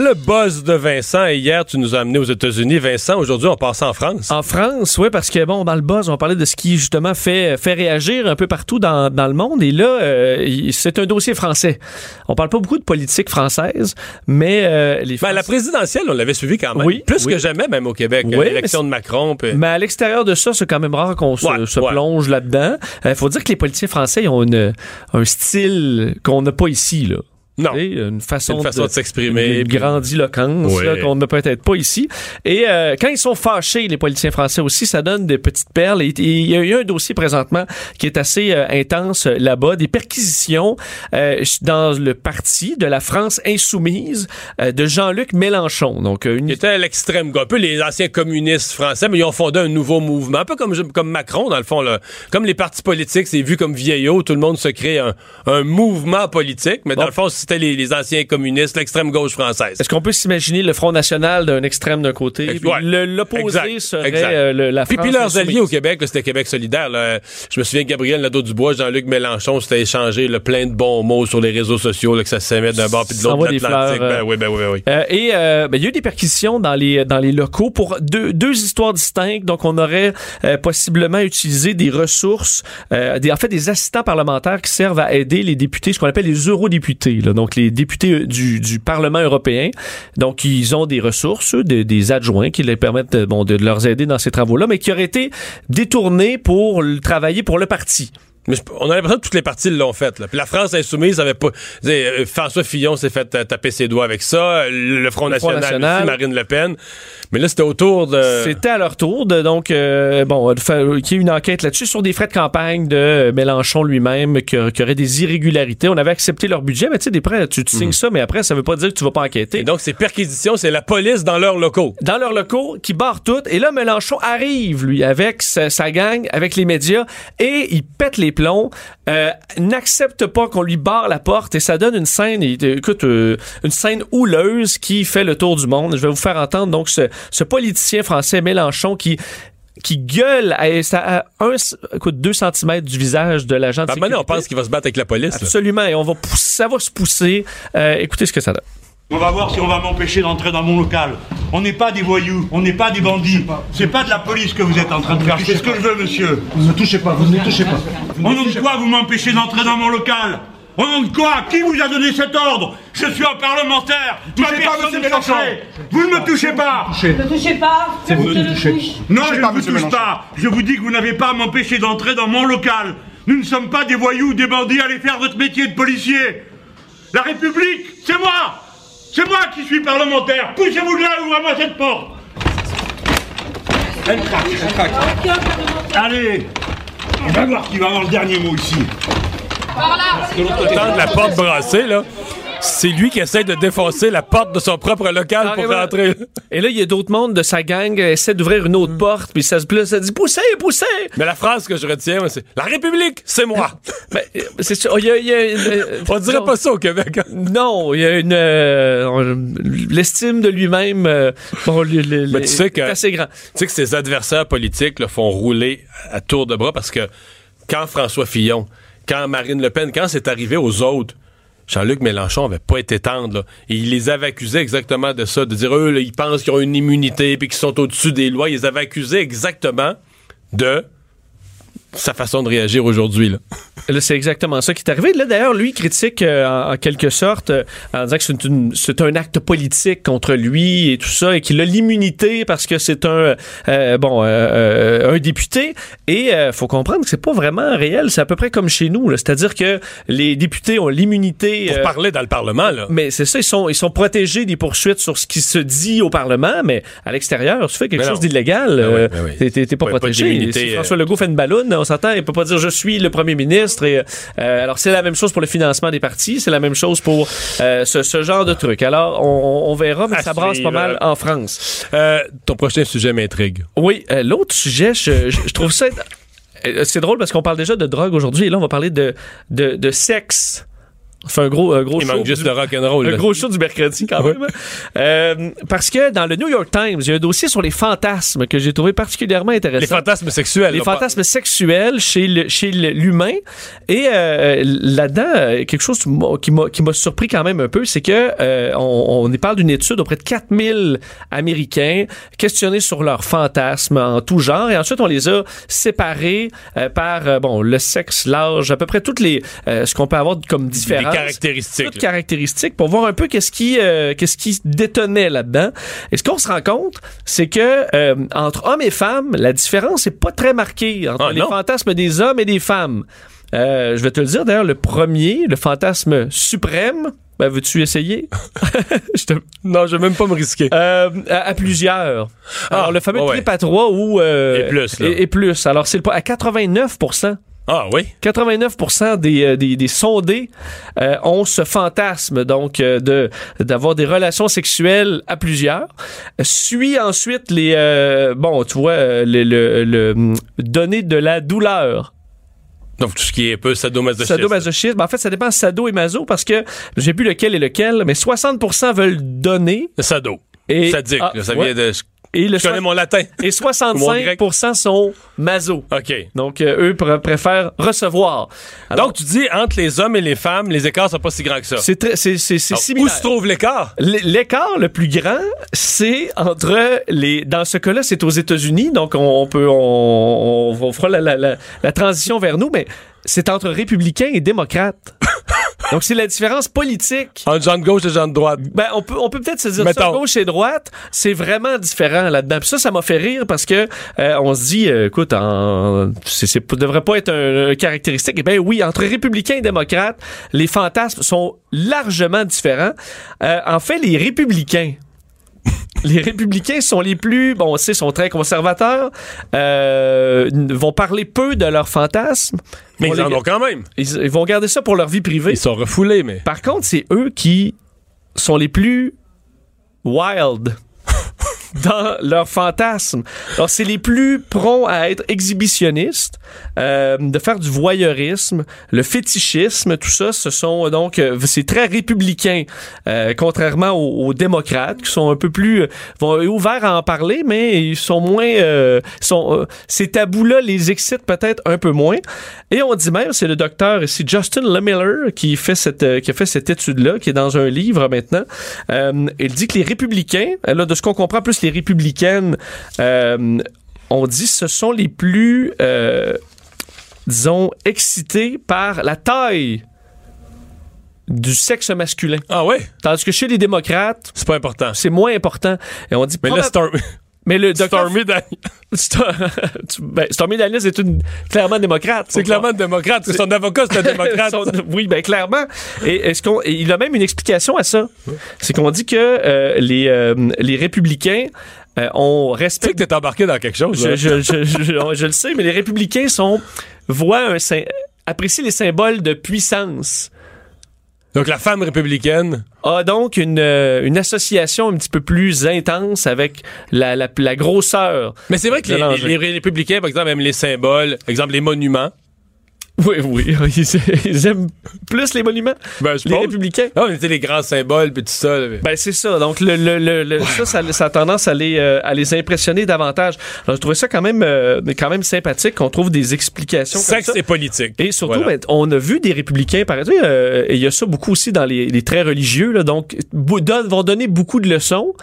Le buzz de Vincent, et hier tu nous as amené aux États-Unis, Vincent, aujourd'hui on passe en France. En France, oui, parce que bon, dans le buzz, on parlait de ce qui justement fait fait réagir un peu partout dans, dans le monde. Et là, euh, c'est un dossier français. On parle pas beaucoup de politique française, mais euh, les Ben, la Français- présidentielle, on l'avait suivi quand même. Oui, Plus oui. que jamais, même au Québec. Oui, L'élection de Macron. puis- Mais à l'extérieur de ça, c'est quand même rare qu'on se, Ouais, se ouais. plonge là-dedans. Il faut dire que les politiciens français ils ont une, un style qu'on n'a pas ici. Là. Non. Une façon, Une façon de s'exprimer, Une grandiloquence là, qu'on n'a peut-être pas ici. Et euh, quand ils sont fâchés, les politiciens français aussi, ça donne des petites perles. Et il y a eu un dossier présentement qui est assez euh, intense euh, là-bas, des perquisitions euh, dans le parti de la France insoumise euh, de Jean-Luc Mélenchon. Donc, une Il était à l'extrême un peu les anciens communistes français, mais ils ont fondé un nouveau mouvement, un peu comme, comme Macron, dans le fond. Là. Comme les partis politiques, c'est vu comme vieillot, tout le monde se crée un, un mouvement politique, mais dans le fond, c'était les, les anciens communistes, l'extrême gauche française. Est-ce qu'on peut s'imaginer le Front National d'un extrême d'un côté, Ex- puis ouais. le- l'opposé serait euh, le- la Puis, France puis leurs insoumise. alliés au Québec, c'était Québec solidaire. là. Je me souviens que Gabriel Nadeau-Dubois, Jean-Luc Mélenchon, s'était échangé le plein de bons mots sur les réseaux sociaux, là, que ça s'aimait d'un bord puis de l'autre de l'Atlantique. Ben oui, ben oui, ben oui. Euh, et euh, ben, il y a eu des perquisitions dans les dans les locaux pour deux, deux histoires distinctes. Donc, on aurait euh, possiblement utilisé des ressources, euh, des, en fait, des assistants parlementaires qui servent à aider les députés, ce qu'on appelle les eurodéputés. Là, donc, les députés euh, du, du Parlement européen. Donc, ils ont des ressources, des, adjoints qui les permettent euh, bon, de leur aider dans ces travaux-là, mais qui auraient été détournés pour le- travailler pour le parti. Mais on a l'impression que toutes les parties l'ont fait. Là. Puis la France insoumise avait pas. euh, François Fillon s'est fait taper ses doigts avec ça. Le, Front Le Front National, National. aussi, Marine Le Pen. Mais là, c'était autour de. C'était à leur tour de donc euh, bon faire qu'il y ait une enquête là-dessus sur des frais de campagne de euh, Mélenchon lui-même qu'il y aurait des irrégularités. On avait accepté leur budget, mais tu sais des prêts, tu, tu signes ça, mais après ça veut pas dire que tu vas pas enquêter. Et donc, ces perquisitions, c'est la police dans leurs locaux. dans leurs locaux, qui barrent tout. Et là, Mélenchon arrive, lui, avec sa, sa gang, avec les médias, et il pète les plombs, euh, n'accepte pas qu'on lui barre la porte, et ça donne une scène, euh, écoute, euh, une scène houleuse qui fait le tour du monde. Je vais vous faire entendre donc ce, ce politicien français Mélenchon qui qui gueule à, à un, écoute, deux centimètres du visage de l'agent de moment donné, on sécurité. pense qu'il va se battre avec la police. là. Absolument, et on va pousser, ça va se pousser. Euh, écoutez ce que ça donne. On va voir si on va m'empêcher d'entrer dans mon local. On n'est pas des voyous, on n'est pas des bandits. C'est pas de la police que vous êtes en train de faire. Je fais ce que je veux, monsieur. Vous ne touchez pas, vous ne touchez pas. Au nom de quoi vous m'empêchez d'entrer dans mon local? Au nom de quoi Qui vous a donné cet ordre? Je suis un parlementaire. Ma Touchez pas, personne monsieur ne Mélenchon. Vous ne me touchez pas. Ne touchez pas, C'est vous qui le touchez. touche. Non, je ne vous touche pas. Je vous dis que vous n'avez pas à m'empêcher d'entrer dans mon local. Nous ne sommes pas des voyous ou des bandits. Allez faire votre métier de policier. La République, c'est moi. C'est moi qui suis parlementaire. Poussez-vous de là, ouvrez-moi cette porte. Elle craque, elle craque. Allez, on va voir qui va avoir le dernier mot ici. De la porte brassée, là. C'est lui qui essaie de défoncer la porte de son propre local pour rentrer. Et là, il y a d'autres mondes de sa gang qui essaient d'ouvrir une autre porte, puis ça se là, ça dit poussez, poussez. Mais la phrase que je retiens, c'est La République, c'est moi. Euh, c'est sûr, il y a, il y a une, euh, On dirait pas ça au Québec. hein? Non, il y a une euh, l'estime de lui-même. euh, bon, le- le- Mais tu sais que- est assez grand. Tu sais que ses adversaires politiques le font rouler à tour de bras parce que quand François Fillon, quand Marine Le Pen, quand c'est arrivé aux autres, Jean-Luc Mélenchon avait pas été tendre. il les avait accusés exactement de ça, de dire eux, ils pensent qu'ils ont une immunité puis qu'ils sont au-dessus des lois. Ils les avaient accusés exactement de sa façon de réagir aujourd'hui. C'est exactement ça qui est arrivé. Là, d'ailleurs, lui critique euh, en, en quelque sorte euh, en disant que c'est, une- c'est un acte politique contre lui et tout ça, et qu'il a l'immunité parce que c'est un euh, bon euh, euh, un député. Et euh, faut comprendre que c'est pas vraiment réel. C'est à peu près comme chez nous. là. C'est-à-dire que les députés ont l'immunité. Pour euh, parler dans le Parlement, là. mais c'est ça, ils sont, ils sont protégés des poursuites sur ce qui se dit au Parlement, mais à l'extérieur, tu fais quelque Mais chose d'illégal, Ben oui, euh, ben oui. t'es- pas protégé. si euh. François Legault fait une balloune, on s'entend, il peut pas dire je suis le premier ministre. Et, euh, alors c'est la même chose pour le financement des partis, c'est la même chose pour euh, ce, ce genre de truc. Alors on, on verra, mais À ça brasse pas mal en France. Euh, ton prochain sujet m'intrigue. Oui, euh, l'autre sujet, je, je- trouve ça. euh, C'est drôle parce qu'on parle déjà de drogue aujourd'hui et là on va parler de, de, de sexe. Fait un gros, un gros Il show manque juste du- le rock'n'roll. un gros show du mercredi quand même. Euh, parce que dans le New York Times, il y a un dossier sur les fantasmes que j'ai trouvé particulièrement intéressant. Les fantasmes sexuels. Les pas- fantasmes sexuels chez le- chez l'humain. Et euh, là-dedans, euh, quelque chose qui m'a- qui surpris quand même un peu, c'est que euh, on, on y parle d'une étude auprès de 4000 Américains questionnés sur leurs fantasmes en tout genre. Et ensuite, on les a séparés euh, par euh, bon le sexe, l'âge, à peu près toutes les euh, ce qu'on peut avoir comme Différences caractéristiques. toutes là. caractéristiques pour voir un peu qu'est-ce qui euh, qu'est-ce qui détonnait là-dedans. Et ce qu'on se rend compte, c'est que euh, entre hommes et femmes, la différence est pas très marquée entre Ah, les non. fantasmes des hommes et des femmes. Euh, je vais te le dire d'ailleurs, le premier, le fantasme suprême. Ben, veux-tu essayer? Je te- Non, je vais même pas me risquer. Euh, à, à plusieurs. Alors, Ah, le fameux ouais, trip à trois ou... euh, Et plus, là. Et, et plus. Alors, c'est à 89 Ah oui? 89% des, euh, des, des sondés euh, ont ce fantasme donc euh, de d'avoir des relations sexuelles à plusieurs. Suit ensuite les euh, bon tu vois euh, le, le, le, hum, donner de la douleur. Donc, tout ce qui est un peu sadomasochisme. Sadomasochisme. En fait, ça dépend sado et maso parce que j'ai plus lequel est lequel, mais 60% veulent donner Sado. et Sadique. Ah, ça ouais. vient de. Et le Je connais mon latin. et Mon grec. 65% sont maso. OK. Donc euh, eux pr- préfèrent recevoir. Alors, Donc, tu dis, entre les hommes et les femmes, les écarts sont pas si grands que ça. c'est très c'est c'est c'est Alors, similaire. Où se trouve l'écart? L'écart le plus grand, c'est entre les. Dans ce cas-là, c'est aux États-Unis, donc on, on peut, on, on fera la, la- la- la transition vers nous, mais c'est entre républicains et démocrates. donc c'est la différence politique. Entre gens de gauche et gens de droite. Ben, on peut, on peut peut-être se dire ça, Mettons. gauche et droite, c'est vraiment différent là-dedans. Puis ça, ça m'a fait rire parce que euh, on se dit, euh, écoute, en, c'est, c'est, devrait pas être un, un caractéristique. Eh ben oui, entre républicains et démocrates, les fantasmes sont largement différents. Euh, en fait, les républicains. Les républicains sont les plus, bon, on sait, sont très conservateurs, euh, vont parler peu de leurs fantasmes. Mais ils en ont quand même. ils, ils vont garder ça pour leur vie privée. Ils sont refoulés, mais. Par contre, c'est eux qui sont les plus wild dans leurs fantasmes. Alors, c'est les plus prompts à être exhibitionnistes, euh, de faire du voyeurisme, le fétichisme, tout ça, ce sont donc, euh, c'est très républicain, euh, contrairement aux, aux démocrates qui sont un peu plus, euh, vont ouverts à en parler, mais ils sont moins, euh, sont, euh, ces tabous-là les excitent peut-être un peu moins. Et on dit même, c'est le docteur ici, Justin Lemiller, qui fait cette, euh, qui a fait cette étude-là, qui est dans un livre maintenant. Euh, il dit que les républicains, euh, là, de ce qu'on comprend, plus les républicaines, euh, on dit ce sont les plus, euh, disons, excités par la taille du sexe masculin. Ah ouais? Tandis que chez les démocrates, C'est pas important. c'est moins important. Et on dit Mais là, c'est un. Mais le docteur Stormy Daniels. Ben, Stormy Daniels est une clairement démocrate. C'est clairement démocrate. Son avocat, c'est un démocrate. Son- oui, ben clairement. Et est-ce qu'on il a même une explication à ça. C'est qu'on dit que euh, les euh, les républicains euh, ont Tu sais que t'es embarqué dans quelque chose. Je, hein? je, je, le sais, mais les républicains sont voient un apprécient les symboles de puissance. Donc, la femme républicaine. a donc une, euh, une association un petit peu plus intense avec la, la, la grosseur. Mais c'est vrai que les- les républicains, par exemple, aiment les symboles, par exemple, les monuments. Oui, oui, ils, aiment plus les monuments. Ben, je les pense. républicains. Ah, tu sais, les grands symboles, puis tout ça. là. Ben c'est ça. Donc le, le, le, le- ça, ça, ça a tendance à les, euh, à les impressionner davantage. Alors je trouvais ça quand même, euh, quand même sympathique qu'on trouve des explications. comme Sexe ça. et politique. Et surtout, Voilà. ben, on a vu des républicains, par exemple, euh, et il y a ça beaucoup aussi dans les, les traits religieux, là, donc don- vont donner beaucoup de leçons.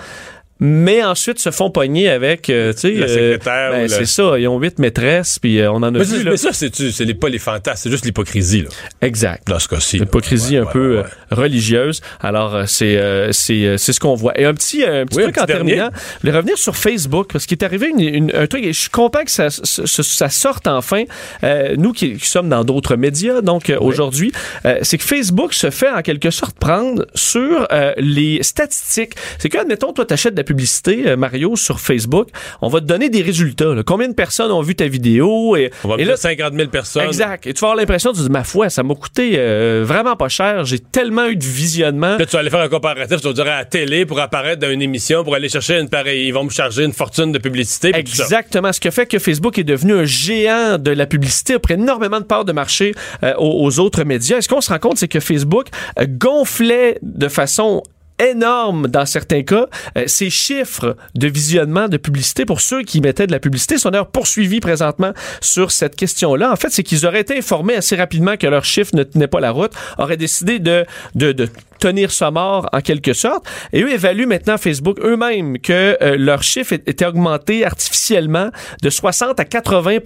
Mais ensuite se font pogner avec, euh, tu sais, La secrétaire ben, ou le- c'est ça, ils ont huit maîtresses, puis euh, on en a Mais, vu. c'est- là. mais ça, c'est c'est les- pas les fantasmes, c'est juste l'hypocrisie, là, Exact. dans ce cas-ci. L'hypocrisie Ouais, un ouais, peu ouais, euh, religieuse. Alors, euh, c'est euh, c'est euh, c'est ce qu'on voit. Et un petit, euh, un petit Oui, un truc petit en dernier. terminant, je voulais revenir sur Facebook, parce qu'il est arrivé une, une- un truc, et je suis content que ça, ça, ça sorte enfin. Euh, nous qui, qui sommes dans d'autres médias, donc euh, aujourd'hui, euh, c'est que Facebook se fait en quelque sorte prendre sur euh, les statistiques. C'est que, admettons, toi, t'achètes publicité, euh, Mario, sur Facebook, on va te donner des résultats. là. Combien de personnes ont vu ta vidéo? Et, On va et là, dire 50 000 personnes. Exact. Et tu vas avoir l'impression, tu te dis, ma foi, ça m'a coûté euh, vraiment pas cher. J'ai tellement eu de visionnement. Là, tu vas aller faire un comparatif, tu vas dire à la télé pour apparaître dans une émission, pour aller chercher une pareille. Ils vont me charger une fortune de publicité. Exactement. Ce qui fait que Facebook est devenu un géant de la publicité, a pris énormément de parts de marché euh, aux, aux autres médias. Et ce qu'on se rend compte, c'est que Facebook euh, gonflait de façon énorme dans certains cas. Euh, ces chiffres de visionnement de publicité pour ceux qui mettaient de la publicité sont d'ailleurs poursuivis présentement sur cette question-là. En fait, c'est qu'ils auraient été informés assez rapidement que leur chiffre ne tenait pas la route, auraient décidé de, de, de tenir ça mort en quelque sorte. Et eux évaluent maintenant Facebook eux-mêmes que euh, leur chiffre était augmenté artificiellement de 60 à 80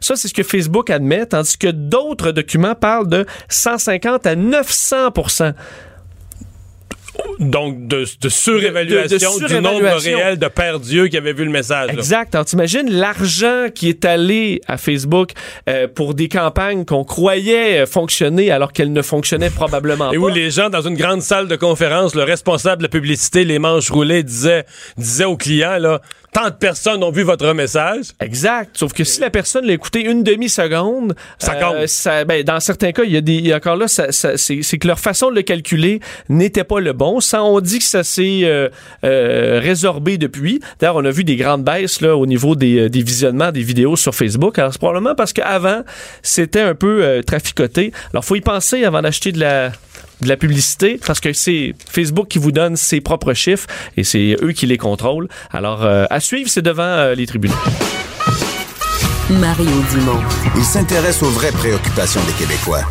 Ça, c'est ce que Facebook admet, tandis que d'autres documents parlent de 150 à 900 Donc, de, de surévaluation du nombre réel de pères Dieu qui avaient vu le message. là. Exact. Alors, t'imagines l'argent qui est allé à Facebook euh, pour des campagnes qu'on croyait euh, fonctionner alors qu'elles ne fonctionnaient probablement Et pas. où les gens, dans une grande salle de conférence, le responsable de la publicité, les manches roulées, disait, disait aux clients, là, tant de personnes ont vu votre message. Exact. Sauf que si la personne l'a écouté une demi-seconde, Ça euh, compte. ça- ben, dans certains cas, il y a des, il y a encore là, ça- ça- c'est que leur façon de le calculer n'était pas le bon. Ça, on dit que ça s'est euh, euh, résorbé depuis. D'ailleurs, on a vu des grandes baisses là au niveau des, euh, des visionnements des vidéos sur Facebook. Alors, c'est probablement parce qu'avant, c'était un peu euh, traficoté. Alors, faut y penser avant d'acheter de la de la publicité parce que c'est Facebook qui vous donne ses propres chiffres et c'est eux qui les contrôlent. Alors, euh, à suivre, c'est devant euh, les tribunaux. Mario Dumont. Il s'intéresse aux vraies préoccupations des Québécois.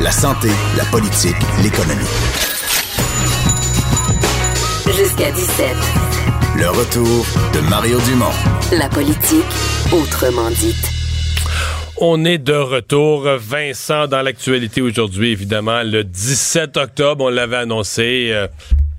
La santé, la politique, l'économie. Jusqu'à 17. Le retour de Mario Dumont. La politique, autrement dite. On est de retour, Vincent, dans l'actualité aujourd'hui, évidemment. Le 17 octobre, on l'avait annoncé, euh,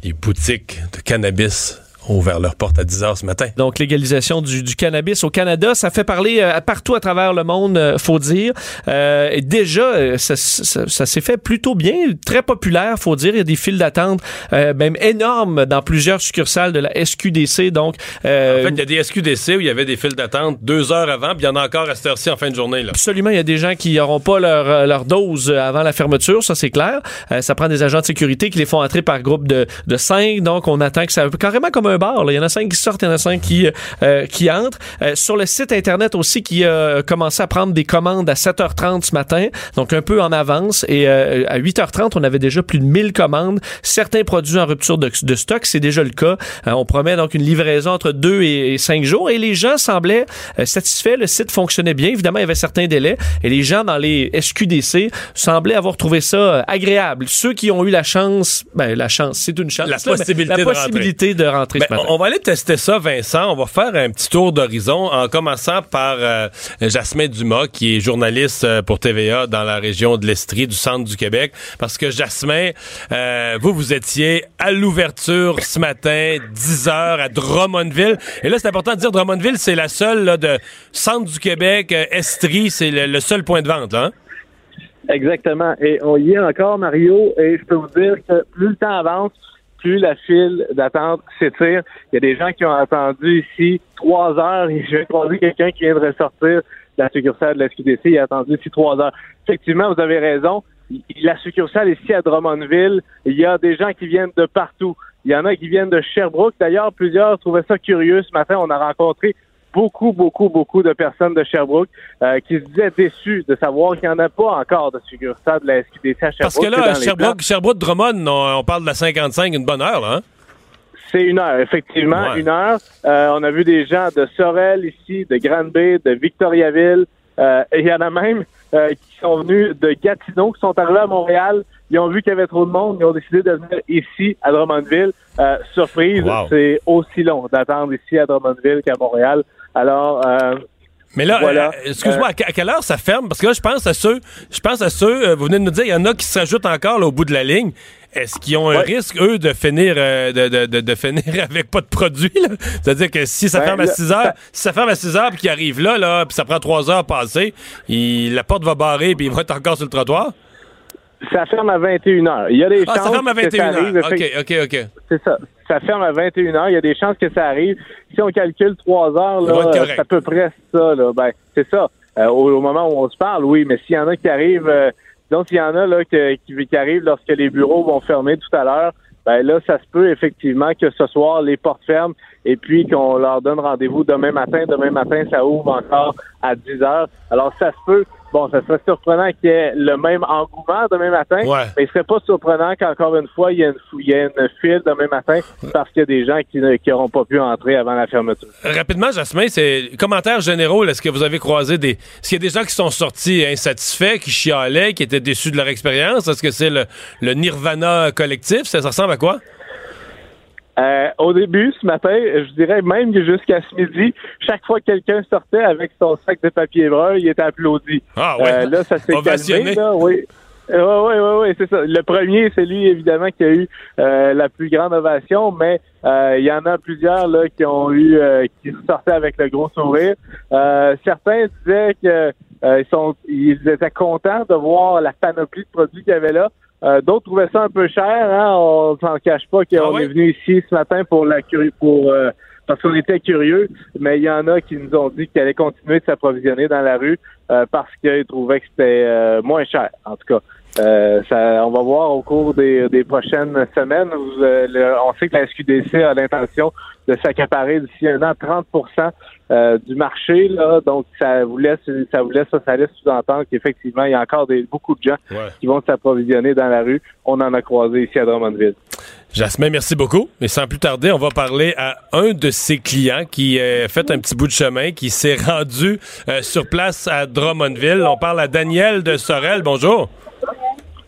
les boutiques de cannabis ont ouvert leurs portes à 10 heures ce matin. Donc, légalisation du, du cannabis au Canada, ça fait parler euh, partout à travers le monde, euh, faut dire. Euh, et déjà, euh, ça, ça- ça s'est fait plutôt bien, très populaire, faut dire. Il y a des files d'attente euh, même énormes dans plusieurs succursales de la SQDC. Donc, euh, En fait, il y a des SQDC où il y avait des files d'attente deux heures avant, puis il y en a encore à cette heure-ci en fin de journée. Là. Absolument, il y a des gens qui n'auront pas leur, leur dose avant la fermeture, ça c'est clair. Euh, ça prend des agents de sécurité qui les font entrer par groupe de, de cinq, donc on attend que ça... Carrément comme un bar, là. il y en a cinq qui sortent, il y en a cinq qui, euh, qui entrent. Euh, sur le site Internet aussi qui a commencé à prendre des commandes à 7h30 ce matin, donc un peu en avance, et euh, à 8h30, on avait déjà plus de 1000 commandes. Certains produits en rupture de, de stock, c'est déjà le cas. Euh, on promet donc une livraison entre 2 et, et 5 jours, et les gens semblaient euh, satisfaits, le site fonctionnait bien, évidemment, il y avait certains délais, et les gens dans les SQDC semblaient avoir trouvé ça euh, agréable. Ceux qui ont eu la chance, ben la chance, c'est une chance, La là, possibilité la de rentrer. possibilité de rentrer. Ben, ce matin. on va aller tester ça, Vincent. On va faire un petit tour d'horizon en commençant par euh, Jasmin Dumas, qui est journaliste euh, pour TVA dans la région de l'Estrie, du centre du Québec. Parce que Jasmin, euh, vous, vous étiez à l'ouverture ce matin, 10 heures à Drummondville. Et là, c'est important de dire Drummondville, c'est la seule là, de centre du Québec, euh, Estrie, c'est le, le seul point de vente. Là, hein? Exactement. Et on y est encore, Mario, et je peux vous dire que plus le temps avance, la file d'attente s'étire. Il y a des gens qui ont attendu ici trois heures et je vais croiser quelqu'un qui vient de ressortir de la succursale de la SQDC. Il a attendu ici trois heures. Effectivement, vous avez raison. La succursale ici à Drummondville, il y a des gens qui viennent de partout. Il y en a qui viennent de Sherbrooke. D'ailleurs, plusieurs trouvaient ça curieux. Ce matin, on a rencontré beaucoup, beaucoup, beaucoup de personnes de Sherbrooke euh, qui se disaient déçus de savoir qu'il n'y en a pas encore de succursale de la SQDC à Sherbrooke. Parce que là. Sherbrooke, Sherbrooke Drummond, on, on parle de la 55, une bonne heure, là, hein? C'est une heure, effectivement, Ouais. une heure. Euh, on a vu des gens de Sorel ici, de Granby, de Victoriaville. Euh, et il y en a même euh, qui sont venus de Gatineau, qui sont arrivés à Montréal. Ils ont vu qu'il y avait trop de monde. Ils ont décidé de venir ici, à Drummondville. Surprise, Wow. c'est aussi long d'attendre ici à Drummondville qu'à Montréal. Alors, euh, Mais là, Voilà. euh, excuse-moi, à que- à quelle heure ça ferme? Parce que là, je pense à ceux, je pense à ceux, euh, vous venez de nous dire, il y en a qui se rajoutent encore là, au bout de la ligne. Est-ce qu'ils ont un risque, eux, de finir, euh, de, de, de, de finir avec pas de produit? là? C'est-à-dire que si ça Ben, ferme à là, 6 heures, si ça ferme à 6 heures puis qu'ils arrivent là, là, puis ça prend 3 heures à passer, il- la porte va barrer puis ils vont être encore sur le trottoir? Ça ferme à 21 heures. Il y a des Ah, chances ça ferme à que ça 21 arrive, heures. OK. OK, OK. C'est ça. Ça ferme à 21 heures. Il y a des chances que ça arrive. Si on calcule 3 heures, là, c'est à peu près ça. Là. Ben, c'est ça. Euh, au, au moment où on se parle, oui. Mais s'il y en a qui arrivent, euh, disons s'il y en a là que- qui, qui arrivent lorsque les bureaux vont fermer tout à l'heure, ben là, ça se peut effectivement que ce soir les portes ferment et puis qu'on leur donne rendez-vous demain matin. Demain matin, ça ouvre encore à 10 heures. Alors ça se peut. Bon, ça serait surprenant qu'il y ait le même engouement demain matin, Ouais. mais il serait pas surprenant qu'encore une fois, il y ait une, y ait une file demain matin parce qu'il y a des gens qui n'auront pas pu entrer avant la fermeture. Rapidement, Jasmin, c'est commentaires généraux. Est-ce que vous avez croisé des. Est-ce qu'il y a des gens qui sont sortis insatisfaits, qui chialaient, qui étaient déçus de leur expérience? Est-ce que c'est le, le nirvana collectif? Ça, ça ressemble à quoi? Euh, au début, ce matin, je dirais même que jusqu'à ce midi, chaque fois que quelqu'un sortait avec son sac de papier brun, il était applaudi. Ah ouais. Euh, là, ça s'est calmé, là, oui. Oui, oui, oui, oui, c'est ça. Le premier, c'est lui, évidemment, qui a eu euh, la plus grande ovation, mais euh, il y en a plusieurs là qui ont eu, euh, qui sortaient avec le gros sourire. Euh, certains disaient que euh, ils sont, ils étaient contents de voir la panoplie de produits qu'il y avait là. Euh, D'autres trouvaient ça un peu cher. Hein? On s'en cache pas qu'on Ah est venu ici ce matin pour la pour euh, parce qu'on était curieux, mais il y en a qui nous ont dit qu'ils allaient continuer de s'approvisionner dans la rue euh, parce qu'ils trouvaient que c'était euh, moins cher, en tout cas. Euh, ça, on va voir au cours des, des prochaines semaines. Vous, euh, le- on sait que la SQDC a l'intention de s'accaparer d'ici un an 30% euh, du marché. Là, donc, ça vous laisse, ça vous laisse, ça, laisse sous-entendre qu'effectivement, il y a encore des, beaucoup de gens Ouais. qui vont s'approvisionner dans la rue. On en a croisé ici à Drummondville. Jasmin, merci beaucoup. Mais sans plus tarder, on va parler à un de ses clients qui a fait un petit bout de chemin, qui s'est rendu euh, sur place à Drummondville. On parle à Daniel de Sorel. Bonjour.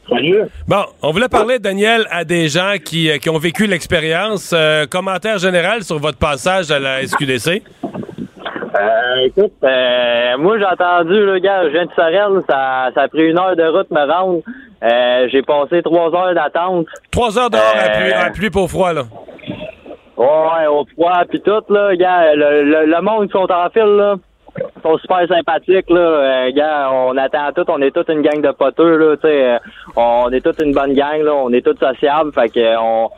Salut. Bon, on voulait parler, Daniel, à des gens qui, euh, qui ont vécu l'expérience. Euh, commentaire général sur votre passage à la SQDC. Euh, écoute, euh, moi j'ai entendu, le gars, je viens de Sorel, ça, ça a pris une heure de route me rendre. Euh, j'ai passé trois heures d'attente. Trois heures dehors à pluie, à pluie pas au froid, là. Ouais, au froid puis tout, là, gars, le, le, le monde qui sont en file, là, sont super sympathiques, là. Euh, gars, on attend tout, on est toute une gang de poteux, là, tu sais. euh, on est toute une bonne gang, là, on est tous sociables, fait que euh, on,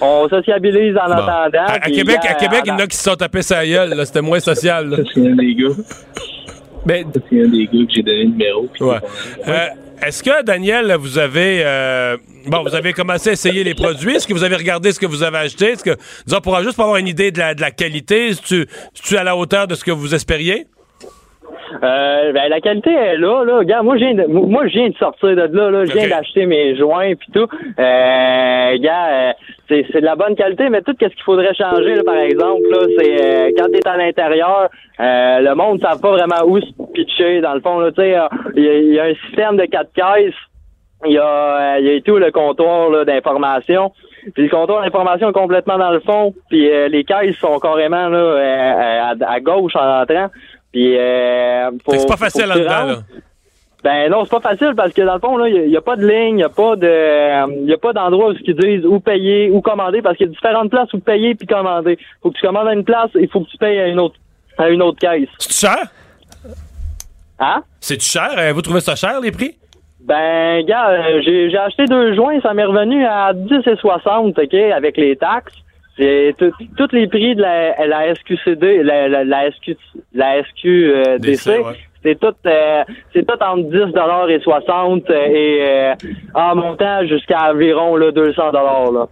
on sociabilise en Bon. attendant. À, à puis, Québec, gars, à Québec, il y en a qui se sont tapés sa gueule. là. C'était moins social. là. C'est un des gars. Ben, C'est un des gars que j'ai donné le numéro. puis Ouais. Euh, Est-ce que, Daniel, vous avez euh, bon, vous avez commencé à essayer les produits? Est-ce que vous avez regardé ce que vous avez acheté? Est-ce que, disons, pour juste pour avoir une idée de la, de la qualité, est-ce tu à la hauteur de ce que vous espériez? Euh, ben, la qualité est là, là. Regarde, moi, je viens de, moi, je viens de sortir de là, là. Je viens d'acheter mes joints puis tout. Euh, gars, euh, c'est, c'est de la bonne qualité, mais tout ce qu'il faudrait changer, là, par exemple, là, c'est euh, quand t'es à l'intérieur, euh, le monde ne savent pas vraiment où se pitcher, dans le fond, là. Tu sais, euh, il y, a- il y a un système de quatre caisses. Il y a, euh, il y a tout le comptoir là, d'information. Puis le comptoir d'information est complètement dans le fond. Puis euh, les caisses sont carrément là, euh, à, à gauche en entrant. Puis euh, c'est pas facile là-dedans, là. Ben non, c'est pas facile parce que dans le fond, là, il n'y a, pas de ligne, il n'y a pas de euh, y a pas d'endroit où ils disent où payer, où commander, parce qu'il y a différentes places où payer puis commander. Faut que tu commandes à une place, il faut que tu payes à une autre à une autre caisse. C'est cher? Hein? C'est-tu cher? Euh, Vous trouvez ça cher, les prix? Ben, gars, euh, j'ai j'ai acheté deux joints, ça m'est revenu à 10 et 60, OK, avec les taxes. Tous les prix de la, la SQCD, la, la, la SQ, la SQDC, DC, ouais. c'est tout, euh, c'est tout entre 10 dollars et 60 euh, et euh, en montant jusqu'à environ là, 200 dollars là.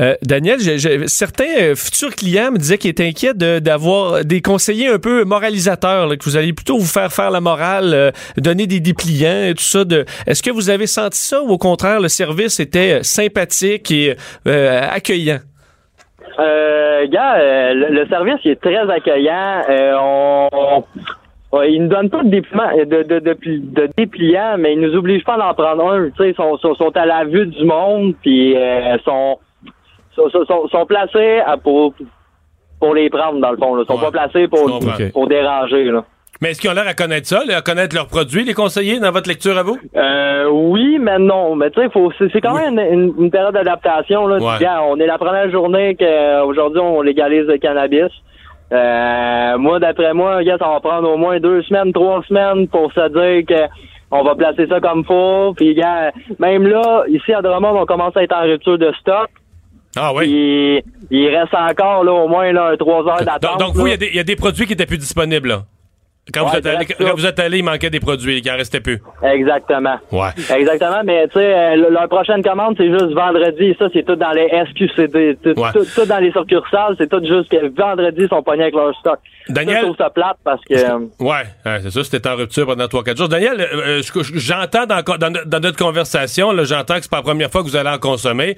Euh, Daniel, j'ai- j'ai- certains euh, futurs clients me disaient qu'ils étaient inquiets de- d'avoir des conseillers un peu moralisateurs, là, que vous alliez plutôt vous faire faire la morale, euh, donner des dépliants et tout ça. De... Est-ce que vous avez senti ça ou au contraire le service était euh, sympathique et euh, accueillant? Euh, gars, euh, le, le service il est très accueillant. Euh, on, ils nous donnent pas de dépliant, de, de, de, de dépliants, mais ils nous obligent pas d'en prendre un. Tu sais, ils sont, sont, sont à la vue du monde, puis euh, sont, sont, sont, sont- placés à- pour pour les prendre dans le fond. Là. Ils sont pas placés pour pour déranger. Là. Mais est-ce qu'ils ont l'air à connaître ça, à connaître leurs produits, les conseillers, dans votre lecture à vous? Euh, oui, mais non. Mais tu sais, faut, c'est, c'est quand même une, une- une période d'adaptation. Là. Ouais. On est la première journée qu'aujourd'hui on légalise le cannabis. Euh, moi, d'après moi, gars, ça va prendre au moins deux semaines, trois semaines pour se dire que on va placer ça comme faut. Puis, gars, même là, ici à Drummond, on commence à être en rupture de stock. Ah oui. Puis, il reste encore là au moins là, trois heures d'attente. Donc, donc vous, il y, y a des produits qui étaient plus disponibles, là. Quand, vous êtes allé, quand vous êtes allé, il manquait des produits, il en restait plus. Exactement. Ouais. Exactement, mais tu sais, euh, le- leur prochaine commande, c'est juste vendredi. Ça, c'est tout dans les SQCD. Tout, Ouais. tout, tout dans les succursales, c'est tout juste que vendredi, ils sont pognés avec leur stock. Daniel- Ça, je trouve ça plate parce que... euh, Ouais, ouais, c'est ça, c'était en rupture pendant 3-4 jours. Daniel, euh, euh, j'entends dans, dans, dans notre conversation, j'entends que c'est pas la première fois que vous allez en consommer.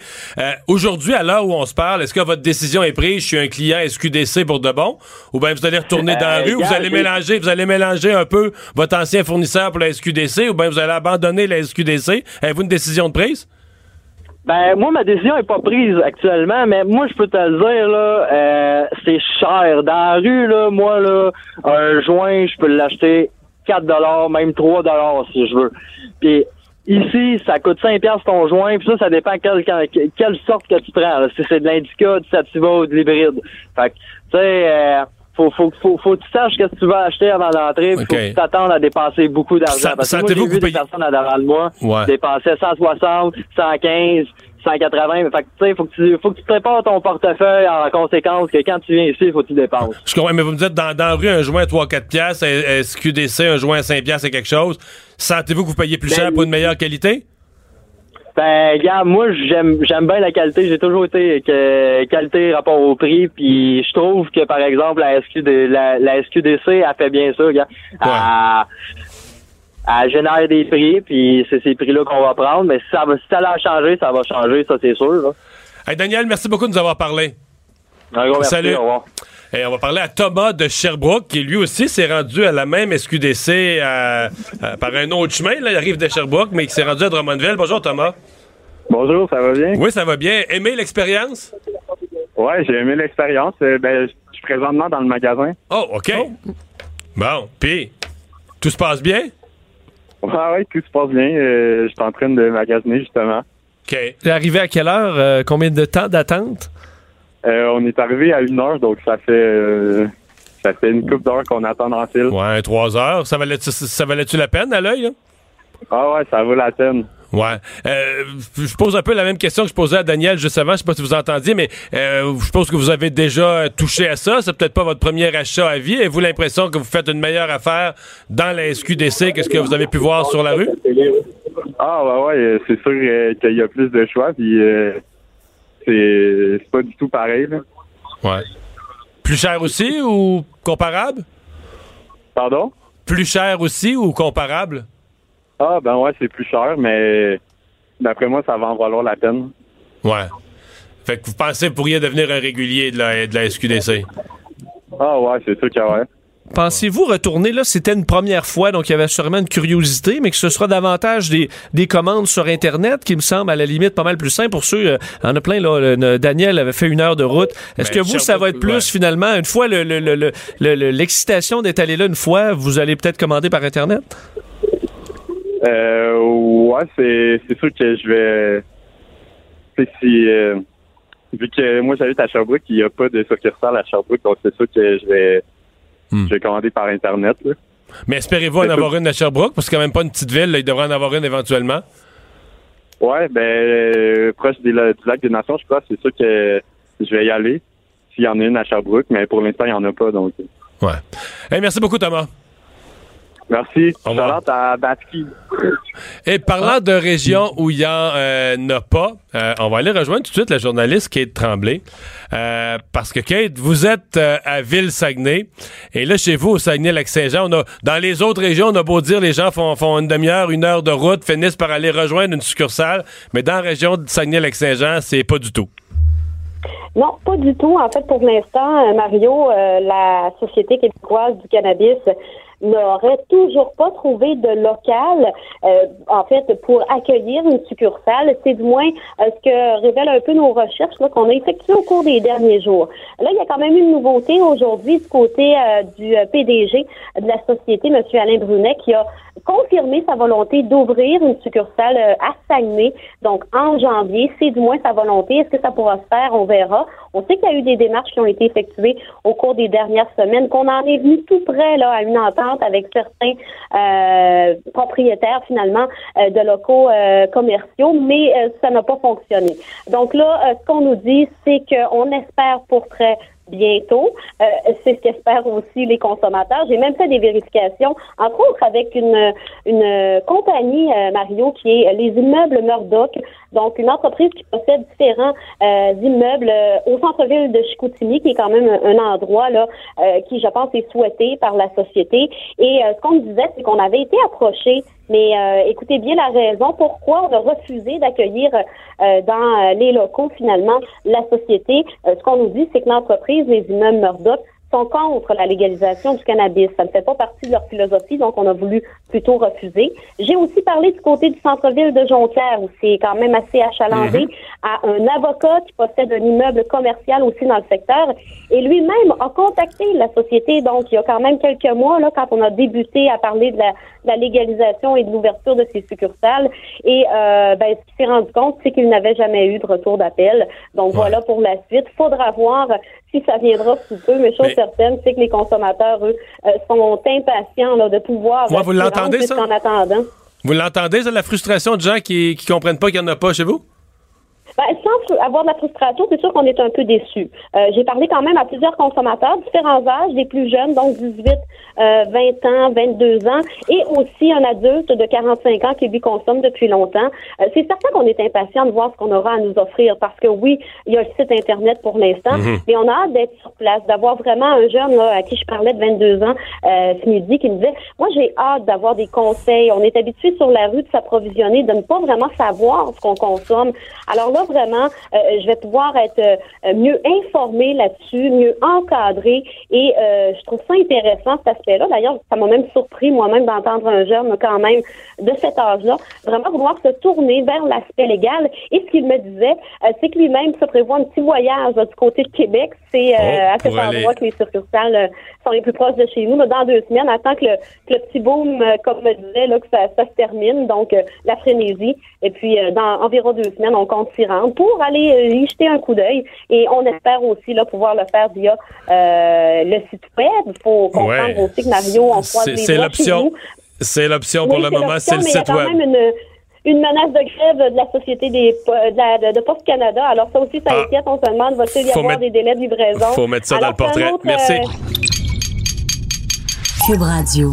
Aujourd'hui, à l'heure où on se parle, est-ce que votre décision est prise, je suis un client SQDC pour de bon, ou bien vous allez retourner dans la rue, vous gars, allez j'ai- mélanger, vous allez mélanger un peu votre ancien fournisseur pour la SQDC, ou bien vous allez abandonner la SQDC. Avez-vous une décision de prise? Ben, moi, ma décision est pas prise actuellement, mais moi, je peux te le dire, là, euh, c'est cher. Dans la rue, là, moi, là, un joint, je peux l'acheter 4 même 3 si je veux. Puis ici, ça coûte 5 piastres ton joint, puis ça, ça dépend quelle, quelle, sorte que tu prends. Si c'est de l'indica, du sativa ou de l'hybride. Fait que, tu sais, euh, faut, faut, faut, faut que tu saches ce que tu vas acheter avant d'entrer, puis faut que tu t'attendes à dépenser beaucoup d'argent. Parce que moi, j'ai vu des personnes en avant de moi Ouais. dépensaient 160, 115, 180. Fait que, tu sais, faut que tu, faut que tu prépares ton portefeuille en conséquence que quand tu viens ici, il faut que tu dépenses. Je comprends, mais vous me dites, dans, dans la rue, un joint à 3-4 piastres, SQDC, un joint à 5 piastres, c'est quelque chose. Sentez-vous que vous payez plus Ben, cher pour une meilleure qualité? Ben, gars, moi, j'aime, j'aime bien la qualité. J'ai toujours été que qualité rapport au prix. Puis, je trouve que, par exemple, la, SQD, la, la SQDC, elle fait bien ça, gars. Elle, elle génère des prix, puis c'est ces prix-là qu'on va prendre. Mais si ça va, si ça a changé, ça va changer, ça, c'est sûr, là. Hey, Daniel, merci beaucoup de nous avoir parlé. Un gros merci, Salut. au revoir. Et on va parler à Thomas de Sherbrooke, qui lui aussi s'est rendu à la même SQDC euh, euh, par un autre chemin. Là, il arrive de Sherbrooke, mais qui s'est rendu à Drummondville. Bonjour, Thomas. Bonjour, ça va bien? Oui, ça va bien. Aimé l'expérience? Ouais, j'ai aimé l'expérience. Euh, ben, je suis présentement dans le magasin. Oh, OK. Bon, puis, tout se passe bien? Ah ouais, tout se passe bien. Euh, je suis en train de magasiner, justement. OK. T'es arrivé à quelle heure? Euh, combien de temps d'attente? Euh, on est arrivé à une heure, donc ça fait euh, ça fait une coupe d'heures qu'on attend dans le fil. Ouais, trois heures. Ça valait-tu ça valait-tu la peine à l'œil? Ah ouais, ça vaut la peine. Ouais. Euh, je pose un peu la même question que je posais à Daniel juste avant. Je sais pas si vous entendiez, mais euh, je suppose que vous avez déjà touché à ça. C'est peut-être pas votre premier achat à vie. Avez-vous l'impression que vous faites une meilleure affaire dans la SQDC que ce que vous avez pu voir sur la rue? Ah ouais, ouais, c'est sûr euh, qu'il y a plus de choix, puis euh, c'est pas du tout pareil. Là. Ouais. Plus cher aussi ou comparable? Pardon? Plus cher aussi ou comparable? Ah ben ouais, c'est plus cher, mais d'après moi, ça va en valoir la peine. Ouais. Fait que vous pensez que vous pourriez devenir un régulier de la, de la SQDC? Ah ouais, c'est sûr a ouais. Pensez-vous retourner là? C'était une première fois, donc il y avait sûrement une curiosité, mais que ce sera davantage des, des commandes sur Internet, qui me semble à la limite pas mal plus simple pour ceux. euh, il y en a plein, là. le- Daniel avait fait une heure de route. Est-ce Ben, que vous, ça va être plus ouais. finalement, une fois le- le- le- le- le- le- l'excitation d'être allé là une fois, vous allez peut-être commander par Internet? Euh, ouais, c'est, c'est sûr que je vais. Tu sais, si. euh, vu que moi, j'habite à Sherbrooke, il n'y a pas de succursale à Sherbrooke, donc c'est sûr que je vais. Je vais commander par Internet, là. Mais espérez-vous en avoir une à Sherbrooke, parce que c'est quand même pas une petite ville, là, il devrait en avoir une éventuellement. Ouais, ben, euh, proche des la- du lac des Nations, je crois, c'est sûr que je vais y aller. S'il y en a une à Sherbrooke, mais pour l'instant, il n'y en a pas, donc. Ouais. Hey, merci beaucoup, Thomas. Merci. Shout-out à Batsky. Et parlant de régions où il y en euh, a pas, euh, on va aller rejoindre tout de suite la journaliste Kate Tremblay. Euh, parce que Kate, vous êtes euh, à Ville-Saguenay. Et là, chez vous, au Saguenay-Lac-Saint-Jean, on a, dans les autres régions, on a beau dire, les gens font, font une demi-heure, une heure de route, finissent par aller rejoindre une succursale. Mais dans la région de Saguenay-Lac-Saint-Jean, c'est pas du tout. Non, pas du tout. En fait, pour l'instant, Mario, euh, la Société québécoise du cannabis n'aurait toujours pas trouvé de local, euh, en fait, pour accueillir une succursale. C'est du moins euh, ce que révèlent un peu nos recherches là, qu'on a effectuées au cours des derniers jours. Là, il y a quand même une nouveauté aujourd'hui du côté euh, du euh, PDG de la société, M. Alain Brunet, qui a confirmé sa volonté d'ouvrir une succursale à Saguenay, donc en janvier. C'est du moins sa volonté. Est-ce que ça pourra se faire? On verra. On sait qu'il y a eu des démarches qui ont été effectuées au cours des dernières semaines, qu'on en est venu tout près là, à une entente avec certains euh, propriétaires finalement euh, de locaux euh, commerciaux, mais ça n'a pas fonctionné. Donc là, ce qu'on nous dit, c'est qu'on espère pour très bientôt. C'est ce qu'espèrent aussi les consommateurs. J'ai même fait des vérifications, entre autres avec une, une compagnie, Mario, qui est les immeubles Murdoch, donc une entreprise qui possède différents euh, immeubles euh, au centre-ville de Chicoutimi, qui est quand même un, endroit là euh, qui, je pense, est souhaité par la société. Et euh, ce qu'on me disait, c'est qu'on avait été approché mais euh, écoutez bien la raison pourquoi on a refusé d'accueillir euh, dans les locaux finalement la société. Euh, ce qu'on nous dit, c'est que l'entreprise, les immeubles Murdoch, sont contre la légalisation du cannabis. Ça ne fait pas partie de leur philosophie, donc on a voulu plutôt refuser. J'ai aussi parlé du côté du centre-ville de Jonquière, où c'est quand même assez achalandé, à un avocat qui possède un immeuble commercial aussi dans le secteur, et lui-même a contacté la société, donc il y a quand même quelques mois, là, quand on a débuté à parler de la, de la légalisation et de l'ouverture de ces succursales, et euh, ben, ce qu'il s'est rendu compte, c'est qu'il n'avait jamais eu de retour d'appel. Donc voilà pour la suite. Faudra voir si ça viendra sous peu, mais chose certaine, c'est que les consommateurs, eux, euh, sont impatients là, de pouvoir Ouais, vous l'entendez, ça? jusqu'en attendant. Vous l'entendez, ça, la frustration de gens qui, qui comprennent pas qu'il n'y en a pas chez vous? Ben, sans avoir de la frustration, c'est sûr qu'on est un peu déçus. Euh, J'ai parlé quand même à plusieurs consommateurs, différents âges, des plus jeunes, donc 18, euh, 20 ans, 22 ans, et aussi un adulte de 45 ans qui lui consomme depuis longtemps. Euh, c'est certain qu'on est impatient de voir ce qu'on aura à nous offrir, parce que oui, il y a le site Internet pour l'instant, Mhm. mais on a hâte d'être sur place, d'avoir vraiment un jeune là, à qui je parlais de 22 ans euh, ce midi qui me disait, moi j'ai hâte d'avoir des conseils. On est habitué sur la rue de s'approvisionner, de ne pas vraiment savoir ce qu'on consomme. Alors là, vraiment, euh, je vais pouvoir être euh, mieux informée là-dessus, mieux encadrée, et euh, je trouve ça intéressant cet aspect-là. D'ailleurs, ça m'a même surpris moi-même d'entendre un jeune quand même de cet âge-là vraiment vouloir se tourner vers l'aspect légal. Et ce qu'il me disait, euh, c'est que lui-même se prévoit un petit voyage du côté de Québec. C'est euh, Oh, à cet aller- endroit que les succursales euh, sont les plus proches de chez nous. là, dans deux semaines, attend que le, que le petit boom, euh, comme me disait, là, que ça, ça se termine. Donc, euh, la frénésie. Et puis, euh, dans environ deux semaines, on compte s'y rendre pour aller euh, y jeter un coup d'œil. Et on espère aussi là, pouvoir le faire via euh, le site web. Il faut comprendre Ouais. aussi que Mario, on croise les c'est l'option. C'est l'option pour Oui, le moment, c'est le mais il y a site quand web. même une, une menace de grève de la Société des, de, la- de- Poste Canada. Alors ça aussi, ça Ah. inquiète. On se demande, va-t-il y Faut avoir mettre- des délais de livraison? faut mettre ça dans le portrait. autre, Merci. euh, Cube Radio.